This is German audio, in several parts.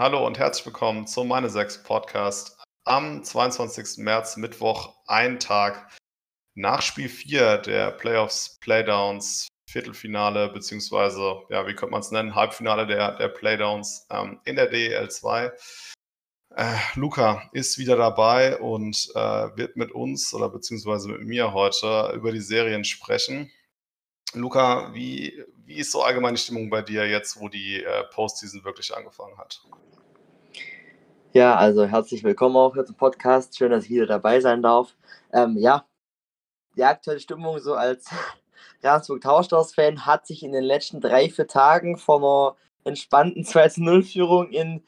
Hallo und herzlich willkommen zum Meine Sechs Podcast am 22. März, Mittwoch, ein Tag nach Spiel 4 der Playoffs, Playdowns, Viertelfinale, beziehungsweise, ja, wie könnte man es nennen, Halbfinale der, der Playdowns ähm, in der DEL 2. Äh, Luca ist wieder dabei und äh, wird mit uns oder beziehungsweise mit mir heute über die Serien sprechen. Luca, wie, wie ist so allgemeine Stimmung bei dir jetzt, wo die äh, Postseason wirklich angefangen hat? Ja, also herzlich willkommen auch hier zum Podcast. Schön, dass ich wieder dabei sein darf. Ähm, ja, die aktuelle Stimmung so als Ravensburg Tauschstars-Fan hat sich in den letzten drei, vier Tagen von einer entspannten 2-0-Führung in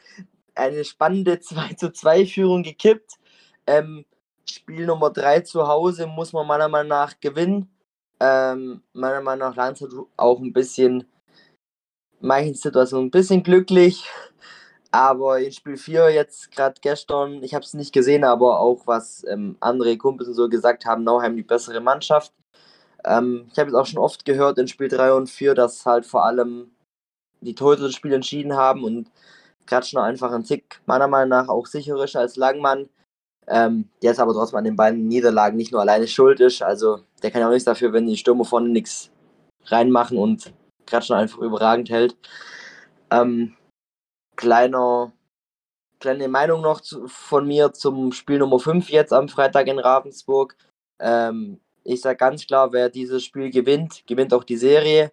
eine spannende 2-2-Führung gekippt. Ähm, Spiel Nummer 3 zu Hause muss man meiner Meinung nach gewinnen. Ähm, meiner Meinung nach Landshut auch ein bisschen, manchen Situationen ein bisschen glücklich. Aber in Spiel 4 jetzt gerade gestern, ich habe es nicht gesehen, aber auch was ähm, andere Kumpels und so gesagt haben, Nauheim die bessere Mannschaft. Ähm, ich habe es auch schon oft gehört in Spiel 3 und 4, dass halt vor allem die Torhüter das Spiel entschieden haben und Kratschner einfach ein Tick meiner Meinung nach auch sicherer ist als Langmann. Ähm, der ist aber trotzdem an den beiden Niederlagen nicht nur alleine schuld ist. Also der kann ja auch nichts dafür, wenn die Stürmer vorne nichts reinmachen und Kratschner einfach überragend hält. Ähm, kleiner, kleine Meinung noch zu, von mir zum Spiel Nummer 5 jetzt am Freitag in Ravensburg. Ähm, ich sage ganz klar, wer dieses Spiel gewinnt, gewinnt auch die Serie.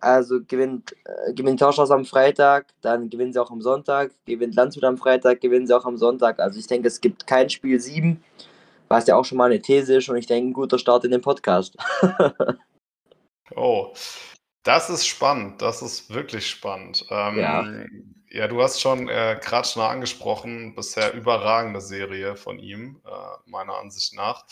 Also gewinnt, äh, gewinnt Tauschhaus am Freitag, dann gewinnen sie auch am Sonntag, gewinnt Landshut am Freitag, gewinnen sie auch am Sonntag. Also ich denke, es gibt kein Spiel 7, was ja auch schon mal eine These ist und ich denke, ein guter Start in den Podcast. oh, das ist spannend, das ist wirklich spannend. Ähm, ja. ja. du hast schon äh, Kratschner angesprochen, bisher überragende Serie von ihm, äh, meiner Ansicht nach.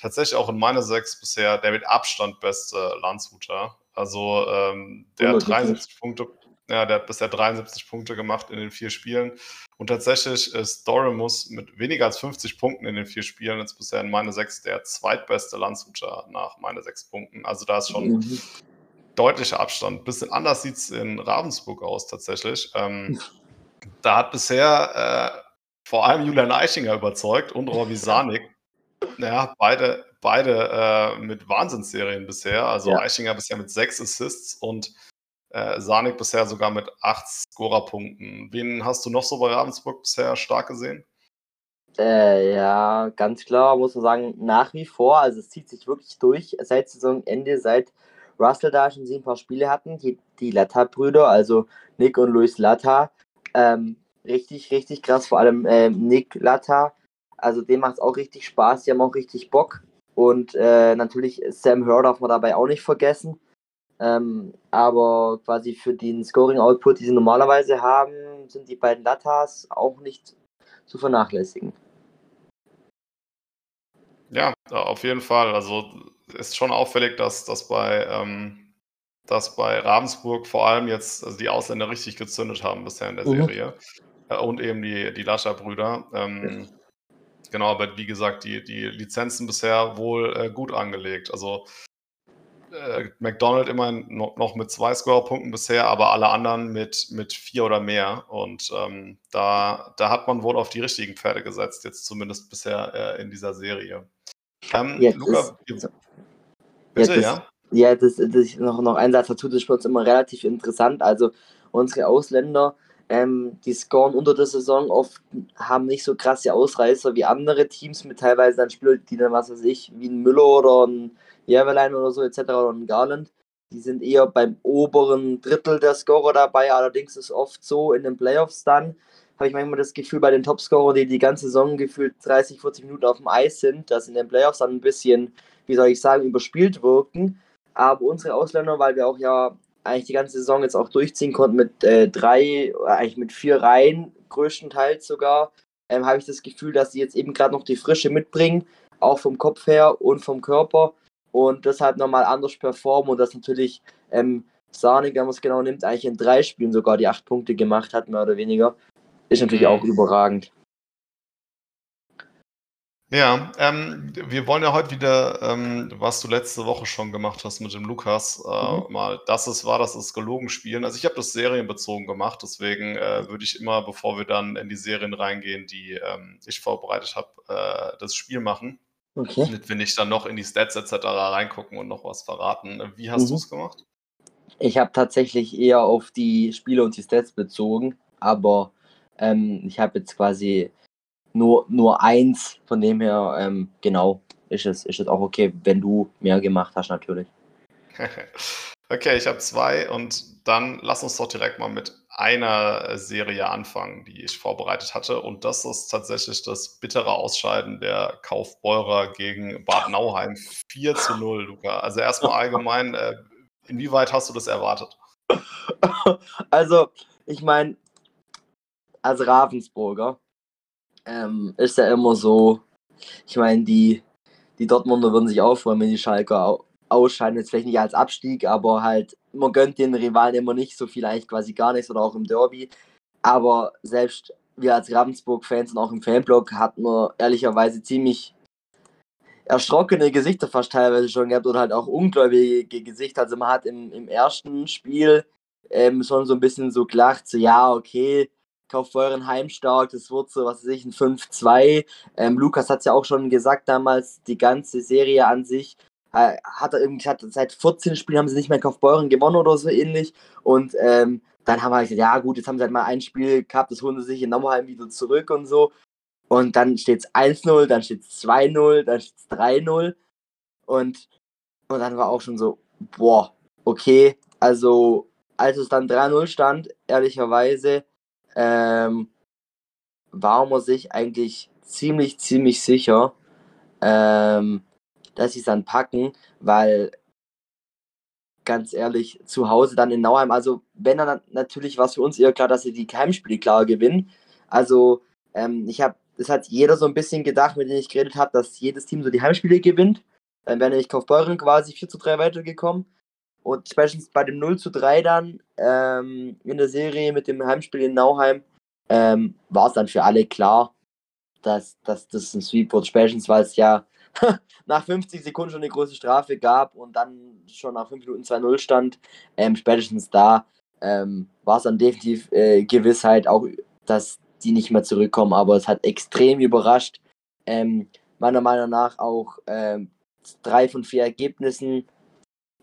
Tatsächlich auch in meiner sechs bisher der mit Abstand beste Landshuter. Also ähm, der hat 73 Punkte, ja, der hat bisher 73 Punkte gemacht in den vier Spielen. Und tatsächlich ist Doremus mit weniger als 50 Punkten in den vier Spielen jetzt bisher in meine sechs der zweitbeste Landshuter nach meine sechs Punkten. Also da ist schon mhm. deutlicher Abstand. Bisschen anders sieht es in Ravensburg aus tatsächlich. Ähm, da hat bisher äh, vor allem Julian Eichinger überzeugt und Robbie Sanik. Ja, beide beide äh, mit Wahnsinnsserien bisher. Also ja. Eichinger bisher mit sechs Assists und äh, Sanik bisher sogar mit acht Scorerpunkten. Wen hast du noch so bei Ravensburg bisher stark gesehen? Äh, ja, ganz klar muss man sagen, nach wie vor, also es zieht sich wirklich durch seit Saisonende, seit Russell da schon ein paar Spiele hatten, die, die Latta-Brüder, also Nick und Luis Latta, ähm, richtig, richtig krass, vor allem äh, Nick Latta, also dem macht es auch richtig Spaß, die haben auch richtig Bock. Und äh, natürlich Sam Hur darf man dabei auch nicht vergessen. Ähm, aber quasi für den Scoring-Output, die sie normalerweise haben, sind die beiden Latas auch nicht zu vernachlässigen. Ja, auf jeden Fall. Also ist schon auffällig, dass, dass, bei, ähm, dass bei Ravensburg vor allem jetzt also die Ausländer richtig gezündet haben bisher in der mhm. Serie. Äh, und eben die, die Lascher-Brüder. Ähm, ja. Genau, aber wie gesagt, die, die Lizenzen bisher wohl äh, gut angelegt. Also äh, McDonald immerhin noch, noch mit zwei Scorerpunkten bisher, aber alle anderen mit, mit vier oder mehr. Und ähm, da, da hat man wohl auf die richtigen Pferde gesetzt, jetzt zumindest bisher äh, in dieser Serie. Ähm, ja, Luca, bitte, ja, ja das, das, noch, noch ein Satz dazu, das ist für uns immer relativ interessant. Also unsere Ausländer ähm, die scoren unter der Saison oft, haben nicht so krasse Ausreißer wie andere Teams mit teilweise dann Spielern, die dann, was weiß ich, wie ein Müller oder ein Jäverlein oder so etc. oder ein Garland. Die sind eher beim oberen Drittel der Scorer dabei. Allerdings ist oft so in den Playoffs dann, habe ich manchmal das Gefühl, bei den Topscorern, die die ganze Saison gefühlt 30, 40 Minuten auf dem Eis sind, dass in den Playoffs dann ein bisschen, wie soll ich sagen, überspielt wirken. Aber unsere Ausländer, weil wir auch ja eigentlich die ganze Saison jetzt auch durchziehen konnten mit äh, drei, eigentlich mit vier Reihen, größtenteils sogar, ähm, habe ich das Gefühl, dass sie jetzt eben gerade noch die Frische mitbringen, auch vom Kopf her und vom Körper und deshalb nochmal anders performen und das natürlich ähm, Sarnik, wenn man es genau nimmt, eigentlich in drei Spielen sogar die acht Punkte gemacht hat, mehr oder weniger, ist natürlich auch überragend. Ja, ähm, wir wollen ja heute wieder, ähm, was du letzte Woche schon gemacht hast mit dem Lukas, äh, mhm. mal das ist war, das ist gelogen spielen. Also ich habe das serienbezogen gemacht, deswegen äh, würde ich immer, bevor wir dann in die Serien reingehen, die ähm, ich vorbereitet habe, äh, das Spiel machen. Okay. Damit wir nicht dann noch in die Stats etc. reingucken und noch was verraten. Wie hast mhm. du es gemacht? Ich habe tatsächlich eher auf die Spiele und die Stats bezogen, aber ähm, ich habe jetzt quasi nur, nur eins, von dem her, ähm, genau, ist es, ist es auch okay, wenn du mehr gemacht hast, natürlich. okay, ich habe zwei und dann lass uns doch direkt mal mit einer Serie anfangen, die ich vorbereitet hatte. Und das ist tatsächlich das bittere Ausscheiden der Kaufbeurer gegen Bad Nauheim 4 zu 0, Luca. Also erstmal allgemein, äh, inwieweit hast du das erwartet? Also, ich meine, als Ravensburger ähm, ist ja immer so, ich meine, die, die Dortmunder würden sich auch freuen, wenn die Schalker ausscheiden, jetzt vielleicht nicht als Abstieg, aber halt, man gönnt den Rivalen immer nicht, so viel eigentlich quasi gar nichts oder auch im Derby. Aber selbst wir als Ravensburg-Fans und auch im Fanblog hatten wir ehrlicherweise ziemlich erschrockene Gesichter fast teilweise schon gehabt oder halt auch ungläubige Gesichter. Also man hat im, im ersten Spiel ähm, schon so ein bisschen so gelacht, so ja, okay, Kaufbeuren heimstark, das wird so, was weiß ich, ein 5-2. Ähm, Lukas hat es ja auch schon gesagt damals, die ganze Serie an sich äh, hat er irgendwie hat, seit 14 Spielen haben sie nicht mehr Kaufbeuren gewonnen oder so ähnlich. Und ähm, dann haben wir halt gesagt, ja gut, jetzt haben sie halt mal ein Spiel gehabt, das holen sie sich in Nauheim wieder zurück und so. Und dann steht es 1-0, dann steht es 2-0, dann steht es 3-0. Und, und dann war auch schon so, boah, okay, also als es dann 3-0 stand, ehrlicherweise, ähm, war man sich eigentlich ziemlich, ziemlich sicher, ähm, dass sie es dann packen, weil ganz ehrlich, zu Hause dann in Nauheim, also wenn dann natürlich war es für uns eher klar, dass sie die Heimspiele klar gewinnen. Also ähm, ich habe, das hat jeder so ein bisschen gedacht, mit dem ich geredet habe, dass jedes Team so die Heimspiele gewinnt. Dann wäre nämlich Kaufbeuren quasi 4 zu 3 weitergekommen. Und spätestens bei dem 0 zu 3 dann ähm, in der Serie mit dem Heimspiel in Nauheim ähm, war es dann für alle klar, dass, dass das ein Sweep wird. Spätestens, weil es ja nach 50 Sekunden schon eine große Strafe gab und dann schon nach 5 Minuten 2-0 stand. Ähm, spätestens da ähm, war es dann definitiv äh, Gewissheit, auch dass die nicht mehr zurückkommen. Aber es hat extrem überrascht. Ähm, meiner Meinung nach auch ähm, drei von vier Ergebnissen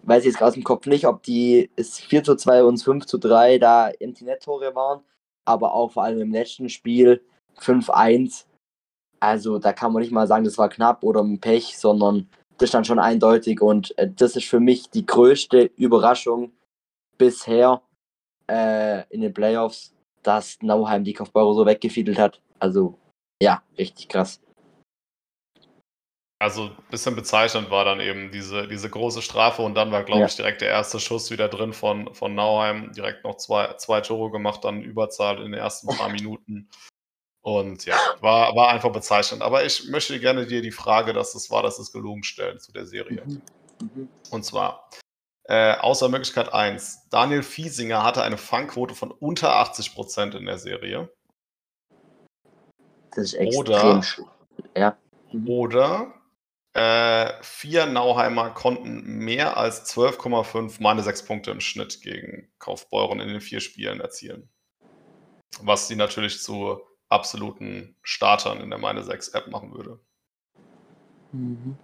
weiß ich jetzt aus dem Kopf nicht, ob die es 4 zu 2 und 5 zu 3 da Empty Net Tore waren, aber auch vor allem im letzten Spiel 5-1. Also da kann man nicht mal sagen, das war knapp oder ein Pech, sondern das stand schon eindeutig und äh, das ist für mich die größte Überraschung bisher äh, in den Playoffs, dass Nauheim die Kaufbeurer so weggefiedelt hat. Also ja, richtig krass. Also ein bisschen bezeichnend war dann eben diese, diese große Strafe und dann war, glaube ja. ich, direkt der erste Schuss wieder drin von, von Nauheim. Direkt noch zwei, zwei Tore gemacht, dann Überzahl in den ersten paar Minuten. Und ja, war, war einfach bezeichnend. Aber ich möchte gerne dir die Frage, dass es war, dass es gelogen stellen zu der Serie. Mhm. Mhm. Und zwar, äh, außer Möglichkeit 1, Daniel Fiesinger hatte eine Fangquote von unter 80% in der Serie. Das ist extrem Oder, ja. Mhm. Oder äh, vier Nauheimer konnten mehr als 12,5 meine sechs Punkte im Schnitt gegen Kaufbeuren in den vier Spielen erzielen. Was sie natürlich zu absoluten Startern in der meine 6 App machen würde. Mhm.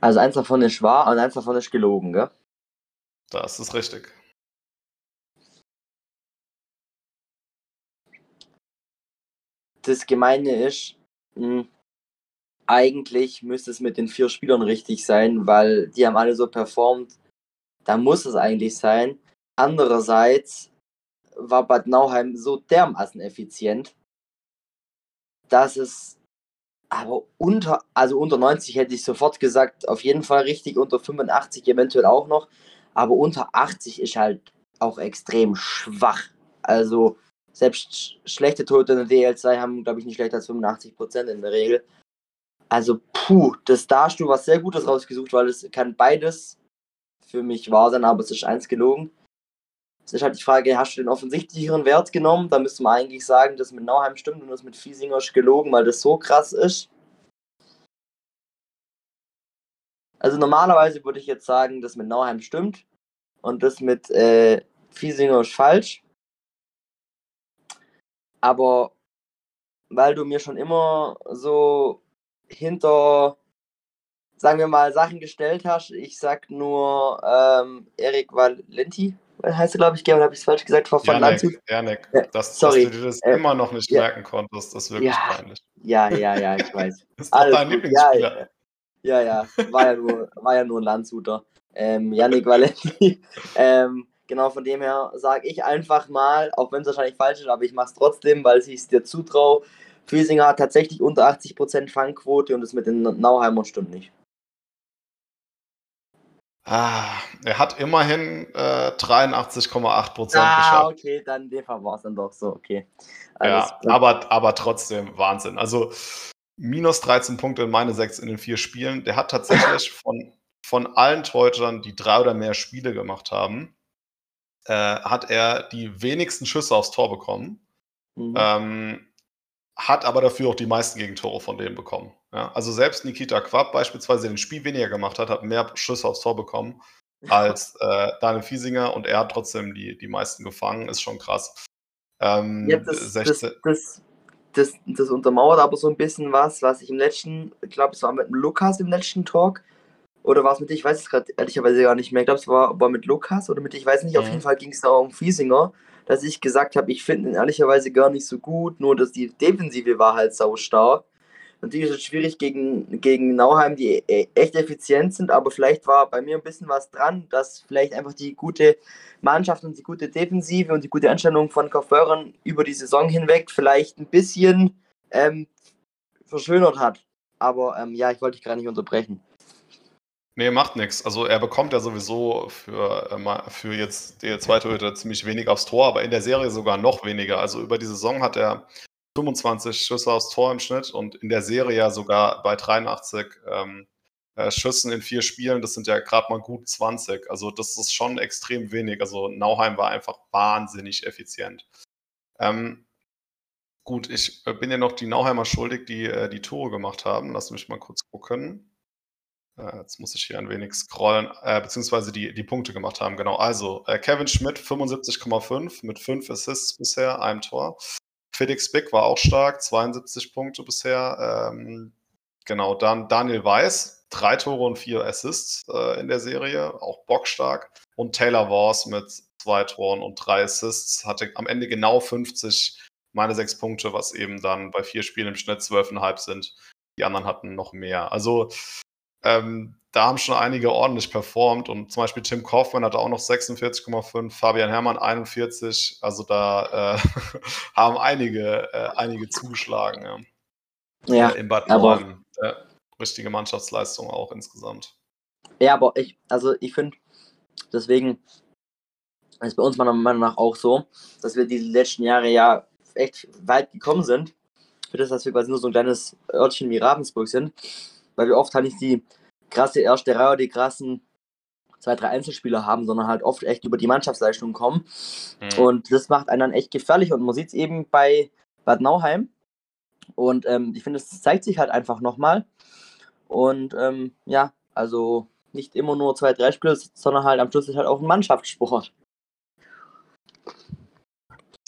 Also eins davon ist wahr und eins davon ist gelogen, gell? Das ist richtig. Das Gemeine ist, mh, hm, eigentlich müsste es mit den vier Spielern richtig sein, weil die haben alle so performt. Da muss es eigentlich sein. Andererseits war Bad Nauheim so dermaßen effizient, dass es aber unter, also unter 90 hätte ich sofort gesagt, auf jeden Fall richtig, unter 85 eventuell auch noch, aber unter 80 ist halt auch extrem schwach. Also selbst schlechte Tote in der DL2 haben, glaube ich, nicht schlechter als 85% in der Regel. Also, puh, das da hast du was sehr Gutes rausgesucht, weil es kann beides für mich wahr sein, aber es ist eins gelogen. Es ist halt die Frage, hast du den offensichtlicheren Wert genommen? Da müsste man eigentlich sagen, das mit Nauheim stimmt und das mit Fiesinger ist gelogen, weil das so krass ist. Also normalerweise würde ich jetzt sagen, das mit Nauheim stimmt und das mit äh, Fiesinger ist falsch. Aber weil du mir schon immer so hinter, sagen wir mal, Sachen gestellt hast, ich sag nur ähm, Erik Valenti, heißt er, glaube ich, oder habe ich es falsch gesagt, von Janek, Landshut? Janek, ja, dass, sorry. dass du dir das äh, immer noch nicht ja. merken konntest, das ist wirklich ja, peinlich. Ja, ja, ja, ich weiß. das ist doch dein Lieblingsspieler. Ja, ja, ja, war ja nur, war ja nur ein Landshuter. Ähm, Yannick Valenti. ähm, genau, von dem her sage ich einfach mal, auch wenn es wahrscheinlich falsch ist, aber ich mache es trotzdem, weil ich es dir zutraue. Füsinger hat tatsächlich unter 80% Fangquote und das mit den Nauheimern stimmt nicht. Ah, er hat immerhin äh, 83,8 Prozent ah, geschafft. Ah, okay, dann war es dann doch so, okay. Alles ja, aber, aber trotzdem Wahnsinn. Also minus 13 Punkte in meine sechs in den vier Spielen. Der hat tatsächlich von, von allen Torhütern, die drei oder mehr Spiele gemacht haben, äh, hat er die wenigsten Schüsse aufs Tor bekommen. Mhm. Ähm, hat aber dafür auch die meisten Gegentore von denen bekommen. Ja, also selbst Nikita Quapp beispielsweise, der den Spiel weniger gemacht hat, hat mehr Schüsse aufs Tor bekommen als äh, Daniel Fiesinger und er hat trotzdem die, die meisten gefangen. Ist schon krass. Ähm, ja, das, 16... das, das, das, das, untermauert aber so ein bisschen was, was ich im letzten, ich glaube, es war mit Lukas im letzten Talk. Oder war es mit dir? Ich weiß es gerade ehrlicherweise gar nicht mehr. Ich glaube, es war, war mit Lukas oder mit dir, ich weiß nicht. Mhm. Auf jeden Fall ging es da um Fiesinger dass ich gesagt habe, ich finde ihn ehrlicherweise gar nicht so gut, nur dass die Defensive war halt sau stark. Natürlich ist es schwierig gegen, gegen Nauheim, die e, echt effizient sind, aber vielleicht war bei mir ein bisschen was dran, dass vielleicht einfach die gute Mannschaft und die gute Defensive und die gute Anstellung von Kauförern über die Saison hinweg vielleicht ein bisschen ähm, verschönert hat. Aber ähm, ja, ich wollte dich gerade nicht unterbrechen. Nee, macht nichts. Also er bekommt ja sowieso für, äh, für jetzt die zweite Hütte ziemlich wenig aufs Tor, aber in der Serie sogar noch weniger. Also über die Saison hat er 25 Schüsse aufs Tor im Schnitt und in der Serie ja sogar bei 83 ähm, äh, Schüssen in vier Spielen. Das sind ja gerade mal gut 20. Also das ist schon extrem wenig. Also Nauheim war einfach wahnsinnig effizient. Ähm, gut, ich äh, bin ja noch die Nauheimer schuldig, die die Tore gemacht haben. Lass mich mal kurz gucken. Äh, jetzt muss ich hier ein wenig scrollen, äh, beziehungsweise die, die Punkte gemacht haben. Genau, also äh, Kevin Schmidt 75,5 mit 5 Assists bisher, einem Tor. Felix Bick war auch stark, 72 Punkte bisher. Ähm, genau, dann Daniel Weiß, drei Tore und vier Assists äh, in der Serie, auch bockstark. Und Taylor Wars mit zwei Toren und drei Assists, hatte am Ende genau 50 meine sechs Punkte, was eben dann bei vier Spielen im Schnitt 12,5 sind. Die anderen hatten noch mehr. Also ähm, da haben schon einige ordentlich performt und zum Beispiel Tim Kaufmann hatte auch noch 46,5, Fabian Herrmann 41. Also da äh, haben einige, äh, einige zugeschlagen. Ja, ja in Bad Nauheim. Äh, richtige Mannschaftsleistung auch insgesamt. Ja, aber ich, also ich finde, deswegen ist bei uns meiner Meinung nach auch so, dass wir die letzten Jahre ja echt weit gekommen sind. Für das, dass wir quasi nur so ein kleines Örtchen wie Ravensburg sind weil wir oft halt nicht die krasse erste Reihe, die krassen zwei, drei Einzelspieler haben, sondern halt oft echt über die Mannschaftsleistung kommen. Mhm. Und das macht einen dann echt gefährlich. Und man sieht es eben bei Bad Nauheim. Und ähm, ich finde, es zeigt sich halt einfach nochmal. Und ähm, ja, also nicht immer nur zwei, drei Spieler, sondern halt am Schluss ist halt auch ein Mannschaftssport.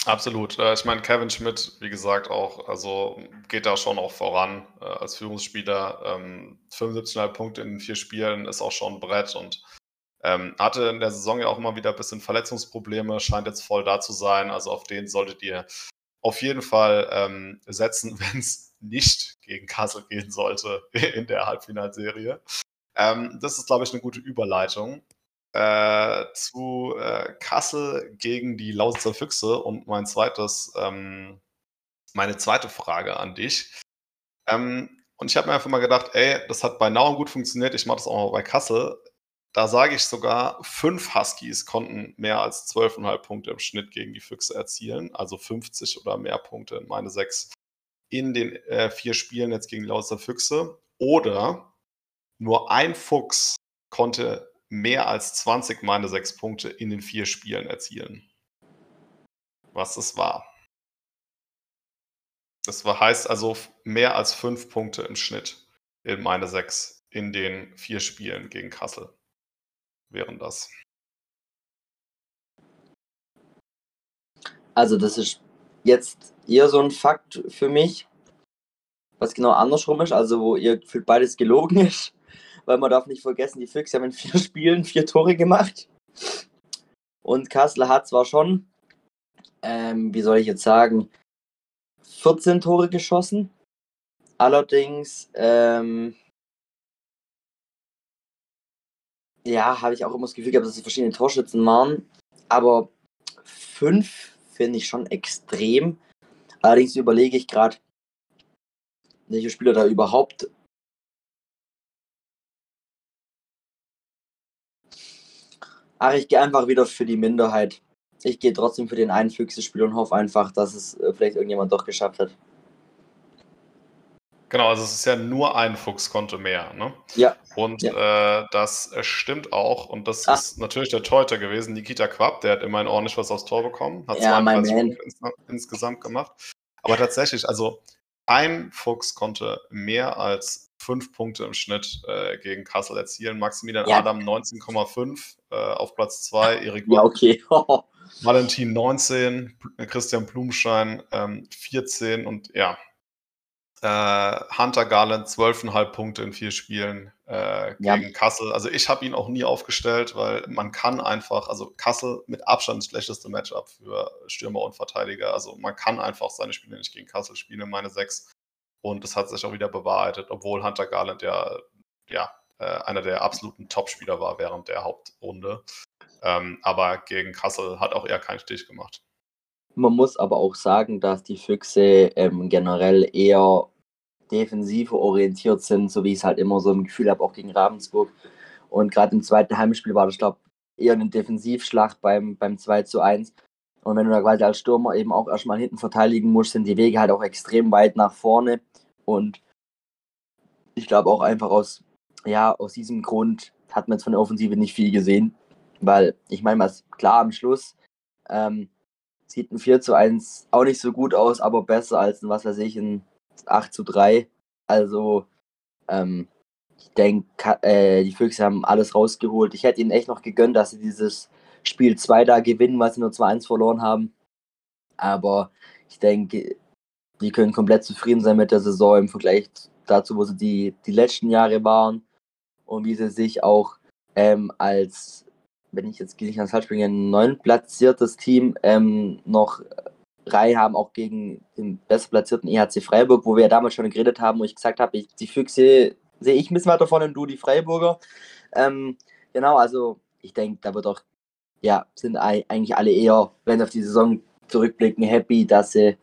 Absolut. Äh, ich meine, Kevin Schmidt, wie gesagt, auch, also geht da schon auch voran äh, als Führungsspieler. Ähm, 75,5 Punkte in vier Spielen ist auch schon ein Brett und ähm, hatte in der Saison ja auch immer wieder ein bisschen Verletzungsprobleme, scheint jetzt voll da zu sein. Also auf den solltet ihr auf jeden Fall ähm, setzen, wenn es nicht gegen Kassel gehen sollte in der Halbfinalserie. Ähm, das ist, glaube ich, eine gute Überleitung äh, zu äh, Kassel gegen die Lausitzer Füchse und mein zweites, ähm, meine zweite Frage an dich. Ähm, und ich habe mir einfach mal gedacht, ey, das hat bei Nauem gut funktioniert, ich mache das auch mal bei Kassel. Da sage ich sogar, fünf Huskies konnten mehr als 12,5 Punkte im Schnitt gegen die Füchse erzielen, also 50 oder mehr Punkte in meine sechs in den äh, vier Spielen jetzt gegen die Lausitzer Füchse. Oder nur ein Fuchs konnte mehr als 20 meine sechs Punkte in den vier Spielen erzielen. was es war. Das war, heißt also mehr als fünf Punkte im Schnitt in meine sechs in den vier Spielen gegen Kassel. Wären das. Also, das ist jetzt eher so ein Fakt für mich, was genau andersrum ist, also wo ihr gefühlt beides gelogen ist, weil man darf nicht vergessen, die Füchse haben in vier Spielen vier Tore gemacht. Und Kassel hat zwar schon, ähm, wie soll ich jetzt sagen, 14 Tore geschossen, allerdings, ähm, ja, habe ich auch immer das Gefühl gehabt, dass es verschiedene Torschützen waren, aber fünf finde ich schon extrem. Allerdings überlege ich gerade, welche Spieler da überhaupt Ach, ich gehe einfach wieder für die Minderheit. Ich gehe trotzdem für den einen Füchse-Spiel und hoffe einfach, dass es äh, vielleicht irgendjemand doch geschafft hat. Genau, also es ist ja nur ein Fuchskonto mehr, ne? Ja. Und ja. Äh, das stimmt auch. Und das Ach. ist natürlich der Torhüter gewesen, Nikita Quapp, der hat immerhin ordentlich was aufs Tor bekommen, hat ja, 32 Punkte ins, insgesamt gemacht. Aber tatsächlich, also ein Fuchs konnte mehr als fünf Punkte im Schnitt äh, gegen Kassel erzielen. Maximilian ja. Adam 19,5 äh, auf Platz 2, Erik ja, okay. Valentin 19, Christian Blumschein ähm, 14 und ja, äh, Hunter Garland 12,5 Punkte in vier Spielen äh, gegen ja. Kassel. Also ich habe ihn auch nie aufgestellt, weil man kann einfach, also Kassel mit Abstand das schlechteste Matchup für Stürmer und Verteidiger. Also man kann einfach seine Spiele nicht gegen Kassel spielen, meine sechs. Und das hat sich auch wieder bewahrheitet, obwohl Hunter Garland ja, ja äh, einer der absoluten Top-Spieler war während der Hauptrunde. Ähm, aber gegen Kassel hat auch er keinen Stich gemacht. Man muss aber auch sagen, dass die Füchse ähm, generell eher defensiv orientiert sind, so wie ich es halt immer so im Gefühl habe, auch gegen Ravensburg. Und gerade im zweiten Heimspiel war das, glaube ich, eher eine Defensivschlacht beim, beim 2 zu 1. Und wenn du da quasi als Stürmer eben auch erstmal hinten verteidigen musst, sind die Wege halt auch extrem weit nach vorne. Und ich glaube auch einfach aus, ja, aus diesem Grund hat man jetzt von der Offensive nicht viel gesehen. Weil ich meine, was klar am Schluss ähm, sieht ein 4 zu 1 auch nicht so gut aus, aber besser als ein, was weiß ich, ein 8 zu 3. Also, ähm, ich denke, äh, die Füchse haben alles rausgeholt. Ich hätte ihnen echt noch gegönnt, dass sie dieses Spiel 2 da gewinnen, weil sie nur 2-1 verloren haben. Aber ich denke, die können komplett zufrieden sein mit der Saison im Vergleich dazu, wo sie die, die letzten Jahre waren und wie sie sich auch ähm, als, wenn ich jetzt nicht ans Falsch bringe, ein neun platziertes Team ähm, noch Reihe haben, auch gegen den besser platzierten EHC Freiburg, wo wir ja damals schon geredet haben, wo ich gesagt habe, ich, die Füchse sehe ich ein bisschen weiter vorne und du die Freiburger. Ähm, genau, also ich denke, da wird auch, ja, sind eigentlich alle eher, wenn sie auf die Saison zurückblicken, happy, dass sie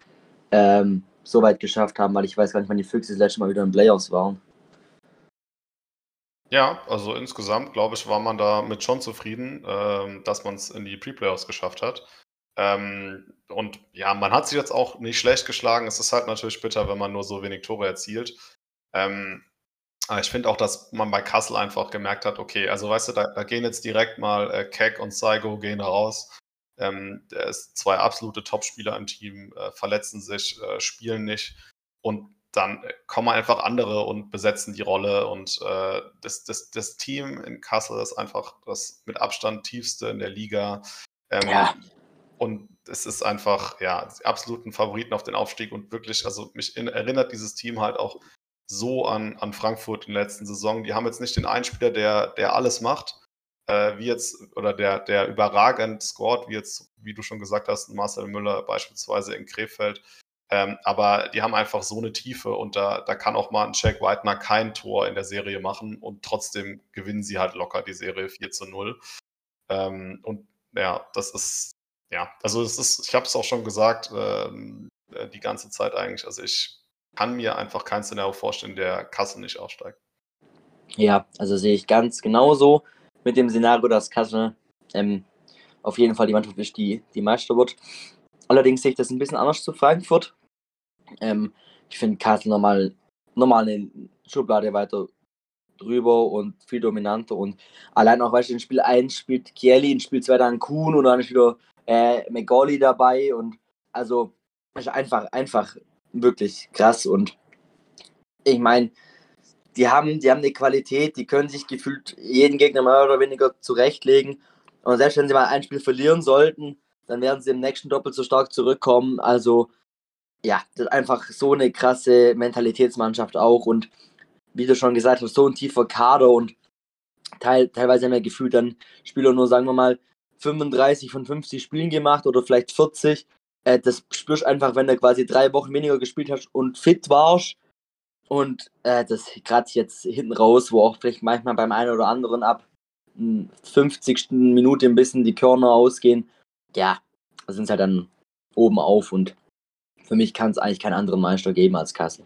ähm, so weit geschafft haben, weil ich weiß gar nicht, wann die Füchse das letzte Mal wieder in Playoffs waren. Ja, also insgesamt, glaube ich, war man damit schon zufrieden, ähm, dass man es in die Pre-Playoffs geschafft hat. Ähm, und ja, man hat sich jetzt auch nicht schlecht geschlagen. Es ist halt natürlich bitter, wenn man nur so wenig Tore erzielt. Ähm, aber ich finde auch, dass man bei Kassel einfach gemerkt hat, okay, also weißt du, da, da gehen jetzt direkt mal äh, Keck und Saigo gehen raus. Ähm, der ist zwei absolute Topspieler im Team, äh, verletzen sich, äh, spielen nicht. Und dann kommen einfach andere und besetzen die Rolle. Und äh, das, das, das Team in Kassel ist einfach das mit Abstand tiefste in der Liga. Ähm, ja. Und es ist einfach, ja, die absoluten Favoriten auf den Aufstieg und wirklich, also mich in, erinnert dieses Team halt auch so an, an Frankfurt in der letzten Saison. Die haben jetzt nicht den Einspieler, der, der alles macht, äh, wie jetzt, oder der, der überragend scored, wie jetzt, wie du schon gesagt hast, Marcel Müller beispielsweise in Krefeld. Ähm, aber die haben einfach so eine Tiefe und da, da kann auch mal ein Jack Whitener kein Tor in der Serie machen und trotzdem gewinnen sie halt locker die Serie 4 zu 0. Ähm, und ja, das ist ja, also es ist, ich habe es auch schon gesagt, ähm, äh, die ganze Zeit eigentlich. Also ich kann mir einfach kein Szenario vorstellen, der Kassel nicht aufsteigt. Ja, also sehe ich ganz genauso mit dem Szenario, dass Kassel ähm, auf jeden Fall die Mannschaft ist, die, die Meister wird. Allerdings sehe ich das ein bisschen anders zu Frankfurt. Ähm, ich finde Kassel nochmal, nochmal eine Schublade weiter drüber und viel dominanter und allein auch, weil du, in Spiel 1 spielt Kieli, in Spiel 2 dann Kuhn und dann ist wieder äh, McGauley dabei und also einfach, einfach wirklich krass und ich meine, die haben, die haben eine Qualität, die können sich gefühlt jeden Gegner mehr oder weniger zurechtlegen und selbst wenn sie mal ein Spiel verlieren sollten, dann werden sie im nächsten doppelt so stark zurückkommen. Also ja, das ist einfach so eine krasse Mentalitätsmannschaft auch und wie du schon gesagt hast, so ein tiefer Kader und teil, teilweise haben wir gefühlt dann Spieler nur, sagen wir mal, 35 von 50 Spielen gemacht oder vielleicht 40. Äh, das spürst einfach, wenn du quasi drei Wochen weniger gespielt hast und fit warst. Und äh, das gerade jetzt hinten raus, wo auch vielleicht manchmal beim einen oder anderen ab 50. Minute ein bisschen die Körner ausgehen. Ja, da sind sie halt dann oben auf und für mich kann es eigentlich keinen anderen Meister geben als Kassel.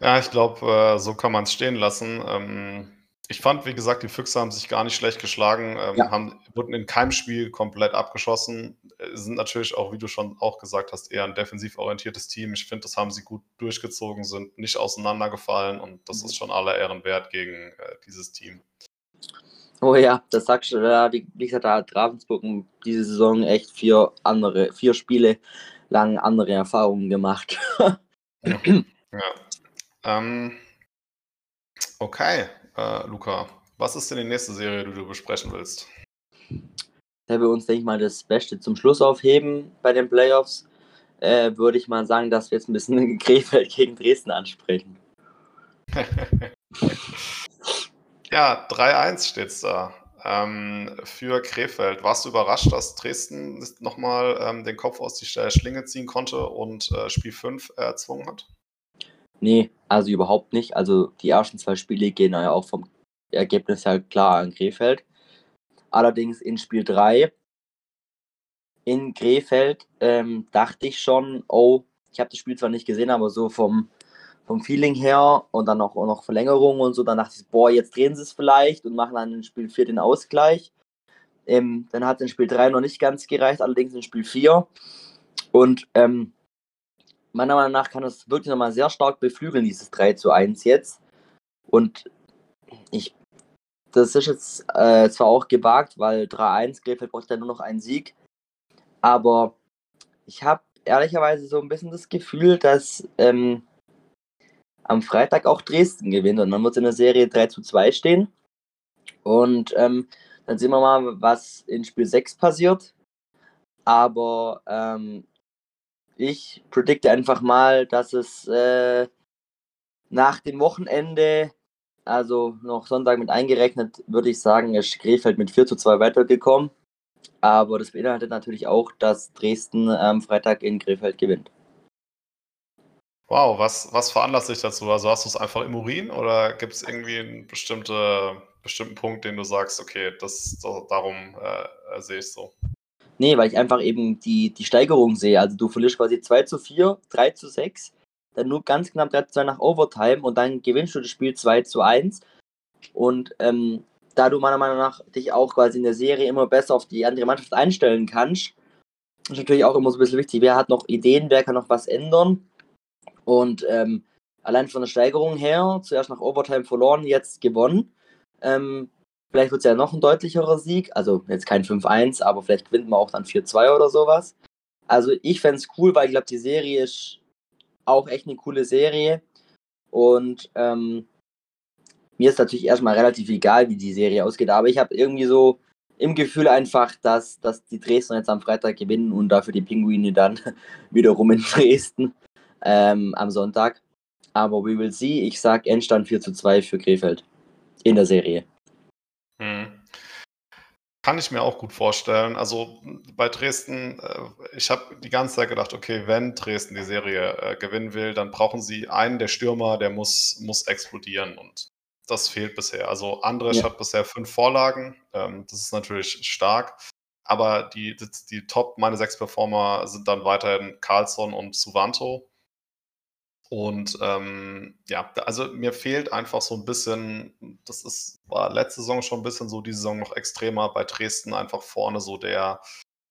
Ja, ich glaube, äh, so kann man es stehen lassen. Ähm, ich fand, wie gesagt, die Füchse haben sich gar nicht schlecht geschlagen, ähm, ja. haben, wurden in keinem Spiel komplett abgeschossen, äh, sind natürlich auch, wie du schon auch gesagt hast, eher ein defensiv orientiertes Team. Ich finde, das haben sie gut durchgezogen, sind nicht auseinandergefallen und das mhm. ist schon aller Ehren wert gegen äh, dieses Team. Oh ja, das sagst du, da, wie gesagt, da hat Ravensburg diese Saison echt vier andere, vier Spiele lang andere Erfahrungen gemacht. ja. ja. Ähm, okay, äh, Luca, was ist denn die nächste Serie, die du besprechen willst? Da wir uns, denke ich mal, das Beste zum Schluss aufheben bei den Playoffs, äh, würde ich mal sagen, dass wir jetzt ein bisschen Krefeld gegen Dresden ansprechen. ja, 3-1 steht's da. Ähm, für Krefeld. Warst du überrascht, dass Dresden nochmal ähm, den Kopf aus der Schlinge ziehen konnte und äh, Spiel 5 erzwungen hat? Nee, also überhaupt nicht. Also die ersten zwei Spiele gehen ja auch vom Ergebnis her klar an Krefeld. Allerdings in Spiel 3 in Krefeld ähm, dachte ich schon, oh, ich habe das Spiel zwar nicht gesehen, aber so vom, vom Feeling her und dann auch, auch noch Verlängerung und so, dann dachte ich, boah, jetzt drehen sie es vielleicht und machen dann in Spiel 4 den Ausgleich. Ähm, dann hat in Spiel 3 noch nicht ganz gereicht, allerdings in Spiel 4. Und ähm, meiner Meinung nach kann es wirklich nochmal sehr stark beflügeln, dieses 3 zu 1 jetzt. Und ich, das ist jetzt äh, zwar auch gewagt, weil 3-1, Krefeld braucht ja nur noch einen Sieg. Aber ich habe ehrlicherweise so ein bisschen das Gefühl, dass ähm, am Freitag auch Dresden gewinnt und dann wird es in der Serie 3 zu 2 stehen. Und ähm, dann sehen wir mal, was in Spiel 6 passiert. Aber ähm, ich predikte einfach mal, dass es äh, nach dem Wochenende, also noch Sonntag mit eingerechnet, würde ich sagen, ist Krefeld mit 4 zu 2 weitergekommen. Aber das beinhaltet natürlich auch, dass Dresden am Freitag in Krefeld gewinnt. Wow, was, was veranlasst dich dazu? Also hast du es einfach im Urin oder gibt es irgendwie einen bestimmte, bestimmten Punkt, den du sagst, okay, das, darum äh, sehe ich so? Nee, weil ich einfach eben die, die Steigerung sehe. Also du verlierst quasi 2 zu 4, 3 zu 6, dann nur ganz knapp 3 zu 2 nach Overtime und dann gewinnst du das Spiel 2 zu 1. Und ähm, da du meiner Meinung nach dich auch quasi in der Serie immer besser auf die andere Mannschaft einstellen kannst, ist natürlich auch immer so ein bisschen wichtig, wer hat noch Ideen, wer kann noch was ändern. Und ähm, allein von der Steigerung her, zuerst nach Overtime verloren, jetzt gewonnen. Ähm, Vielleicht wird es ja noch ein deutlicherer Sieg. Also jetzt kein 5-1, aber vielleicht gewinnt man auch dann 4-2 oder sowas. Also ich fände es cool, weil ich glaube, die Serie ist auch echt eine coole Serie. Und ähm, mir ist natürlich erstmal relativ egal, wie die Serie ausgeht. Aber ich habe irgendwie so im Gefühl einfach, dass, dass die Dresdner jetzt am Freitag gewinnen und dafür die Pinguine dann wiederum in Dresden ähm, am Sonntag. Aber we will see. Ich sage Endstand 4 zu 2 für Krefeld in der Serie. Mhm. Kann ich mir auch gut vorstellen. Also bei Dresden, äh, ich habe die ganze Zeit gedacht, okay, wenn Dresden die Serie äh, gewinnen will, dann brauchen sie einen der Stürmer, der muss, muss explodieren und das fehlt bisher. Also Andres ja. hat bisher fünf Vorlagen, ähm, das ist natürlich stark, aber die, die, die Top, meine sechs Performer sind dann weiterhin Carlson und Suvanto. Und ähm, ja, also mir fehlt einfach so ein bisschen, das ist, war letzte Saison schon ein bisschen so, die Saison noch extremer bei Dresden einfach vorne so der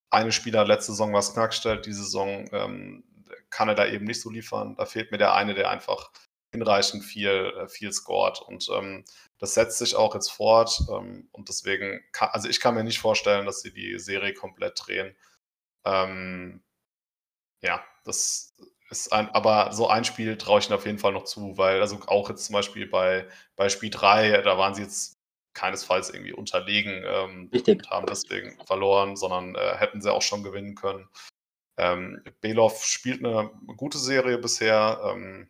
eine Spieler letzte Saison was knack stellt, die Saison ähm, kann er da eben nicht so liefern. Da fehlt mir der eine, der einfach hinreichend viel, äh, viel scored. Und ähm, das setzt sich auch jetzt fort. Ähm, und deswegen, kann, also ich kann mir nicht vorstellen, dass sie die Serie komplett drehen. Ähm, ja, das ist ein, aber so ein Spiel traue ich ihnen auf jeden Fall noch zu, weil, also auch jetzt zum Beispiel bei, bei Spiel 3, da waren sie jetzt keinesfalls irgendwie unterlegen ähm, und haben deswegen verloren, sondern äh, hätten sie auch schon gewinnen können. Ähm, Belov spielt eine gute Serie bisher. Ähm,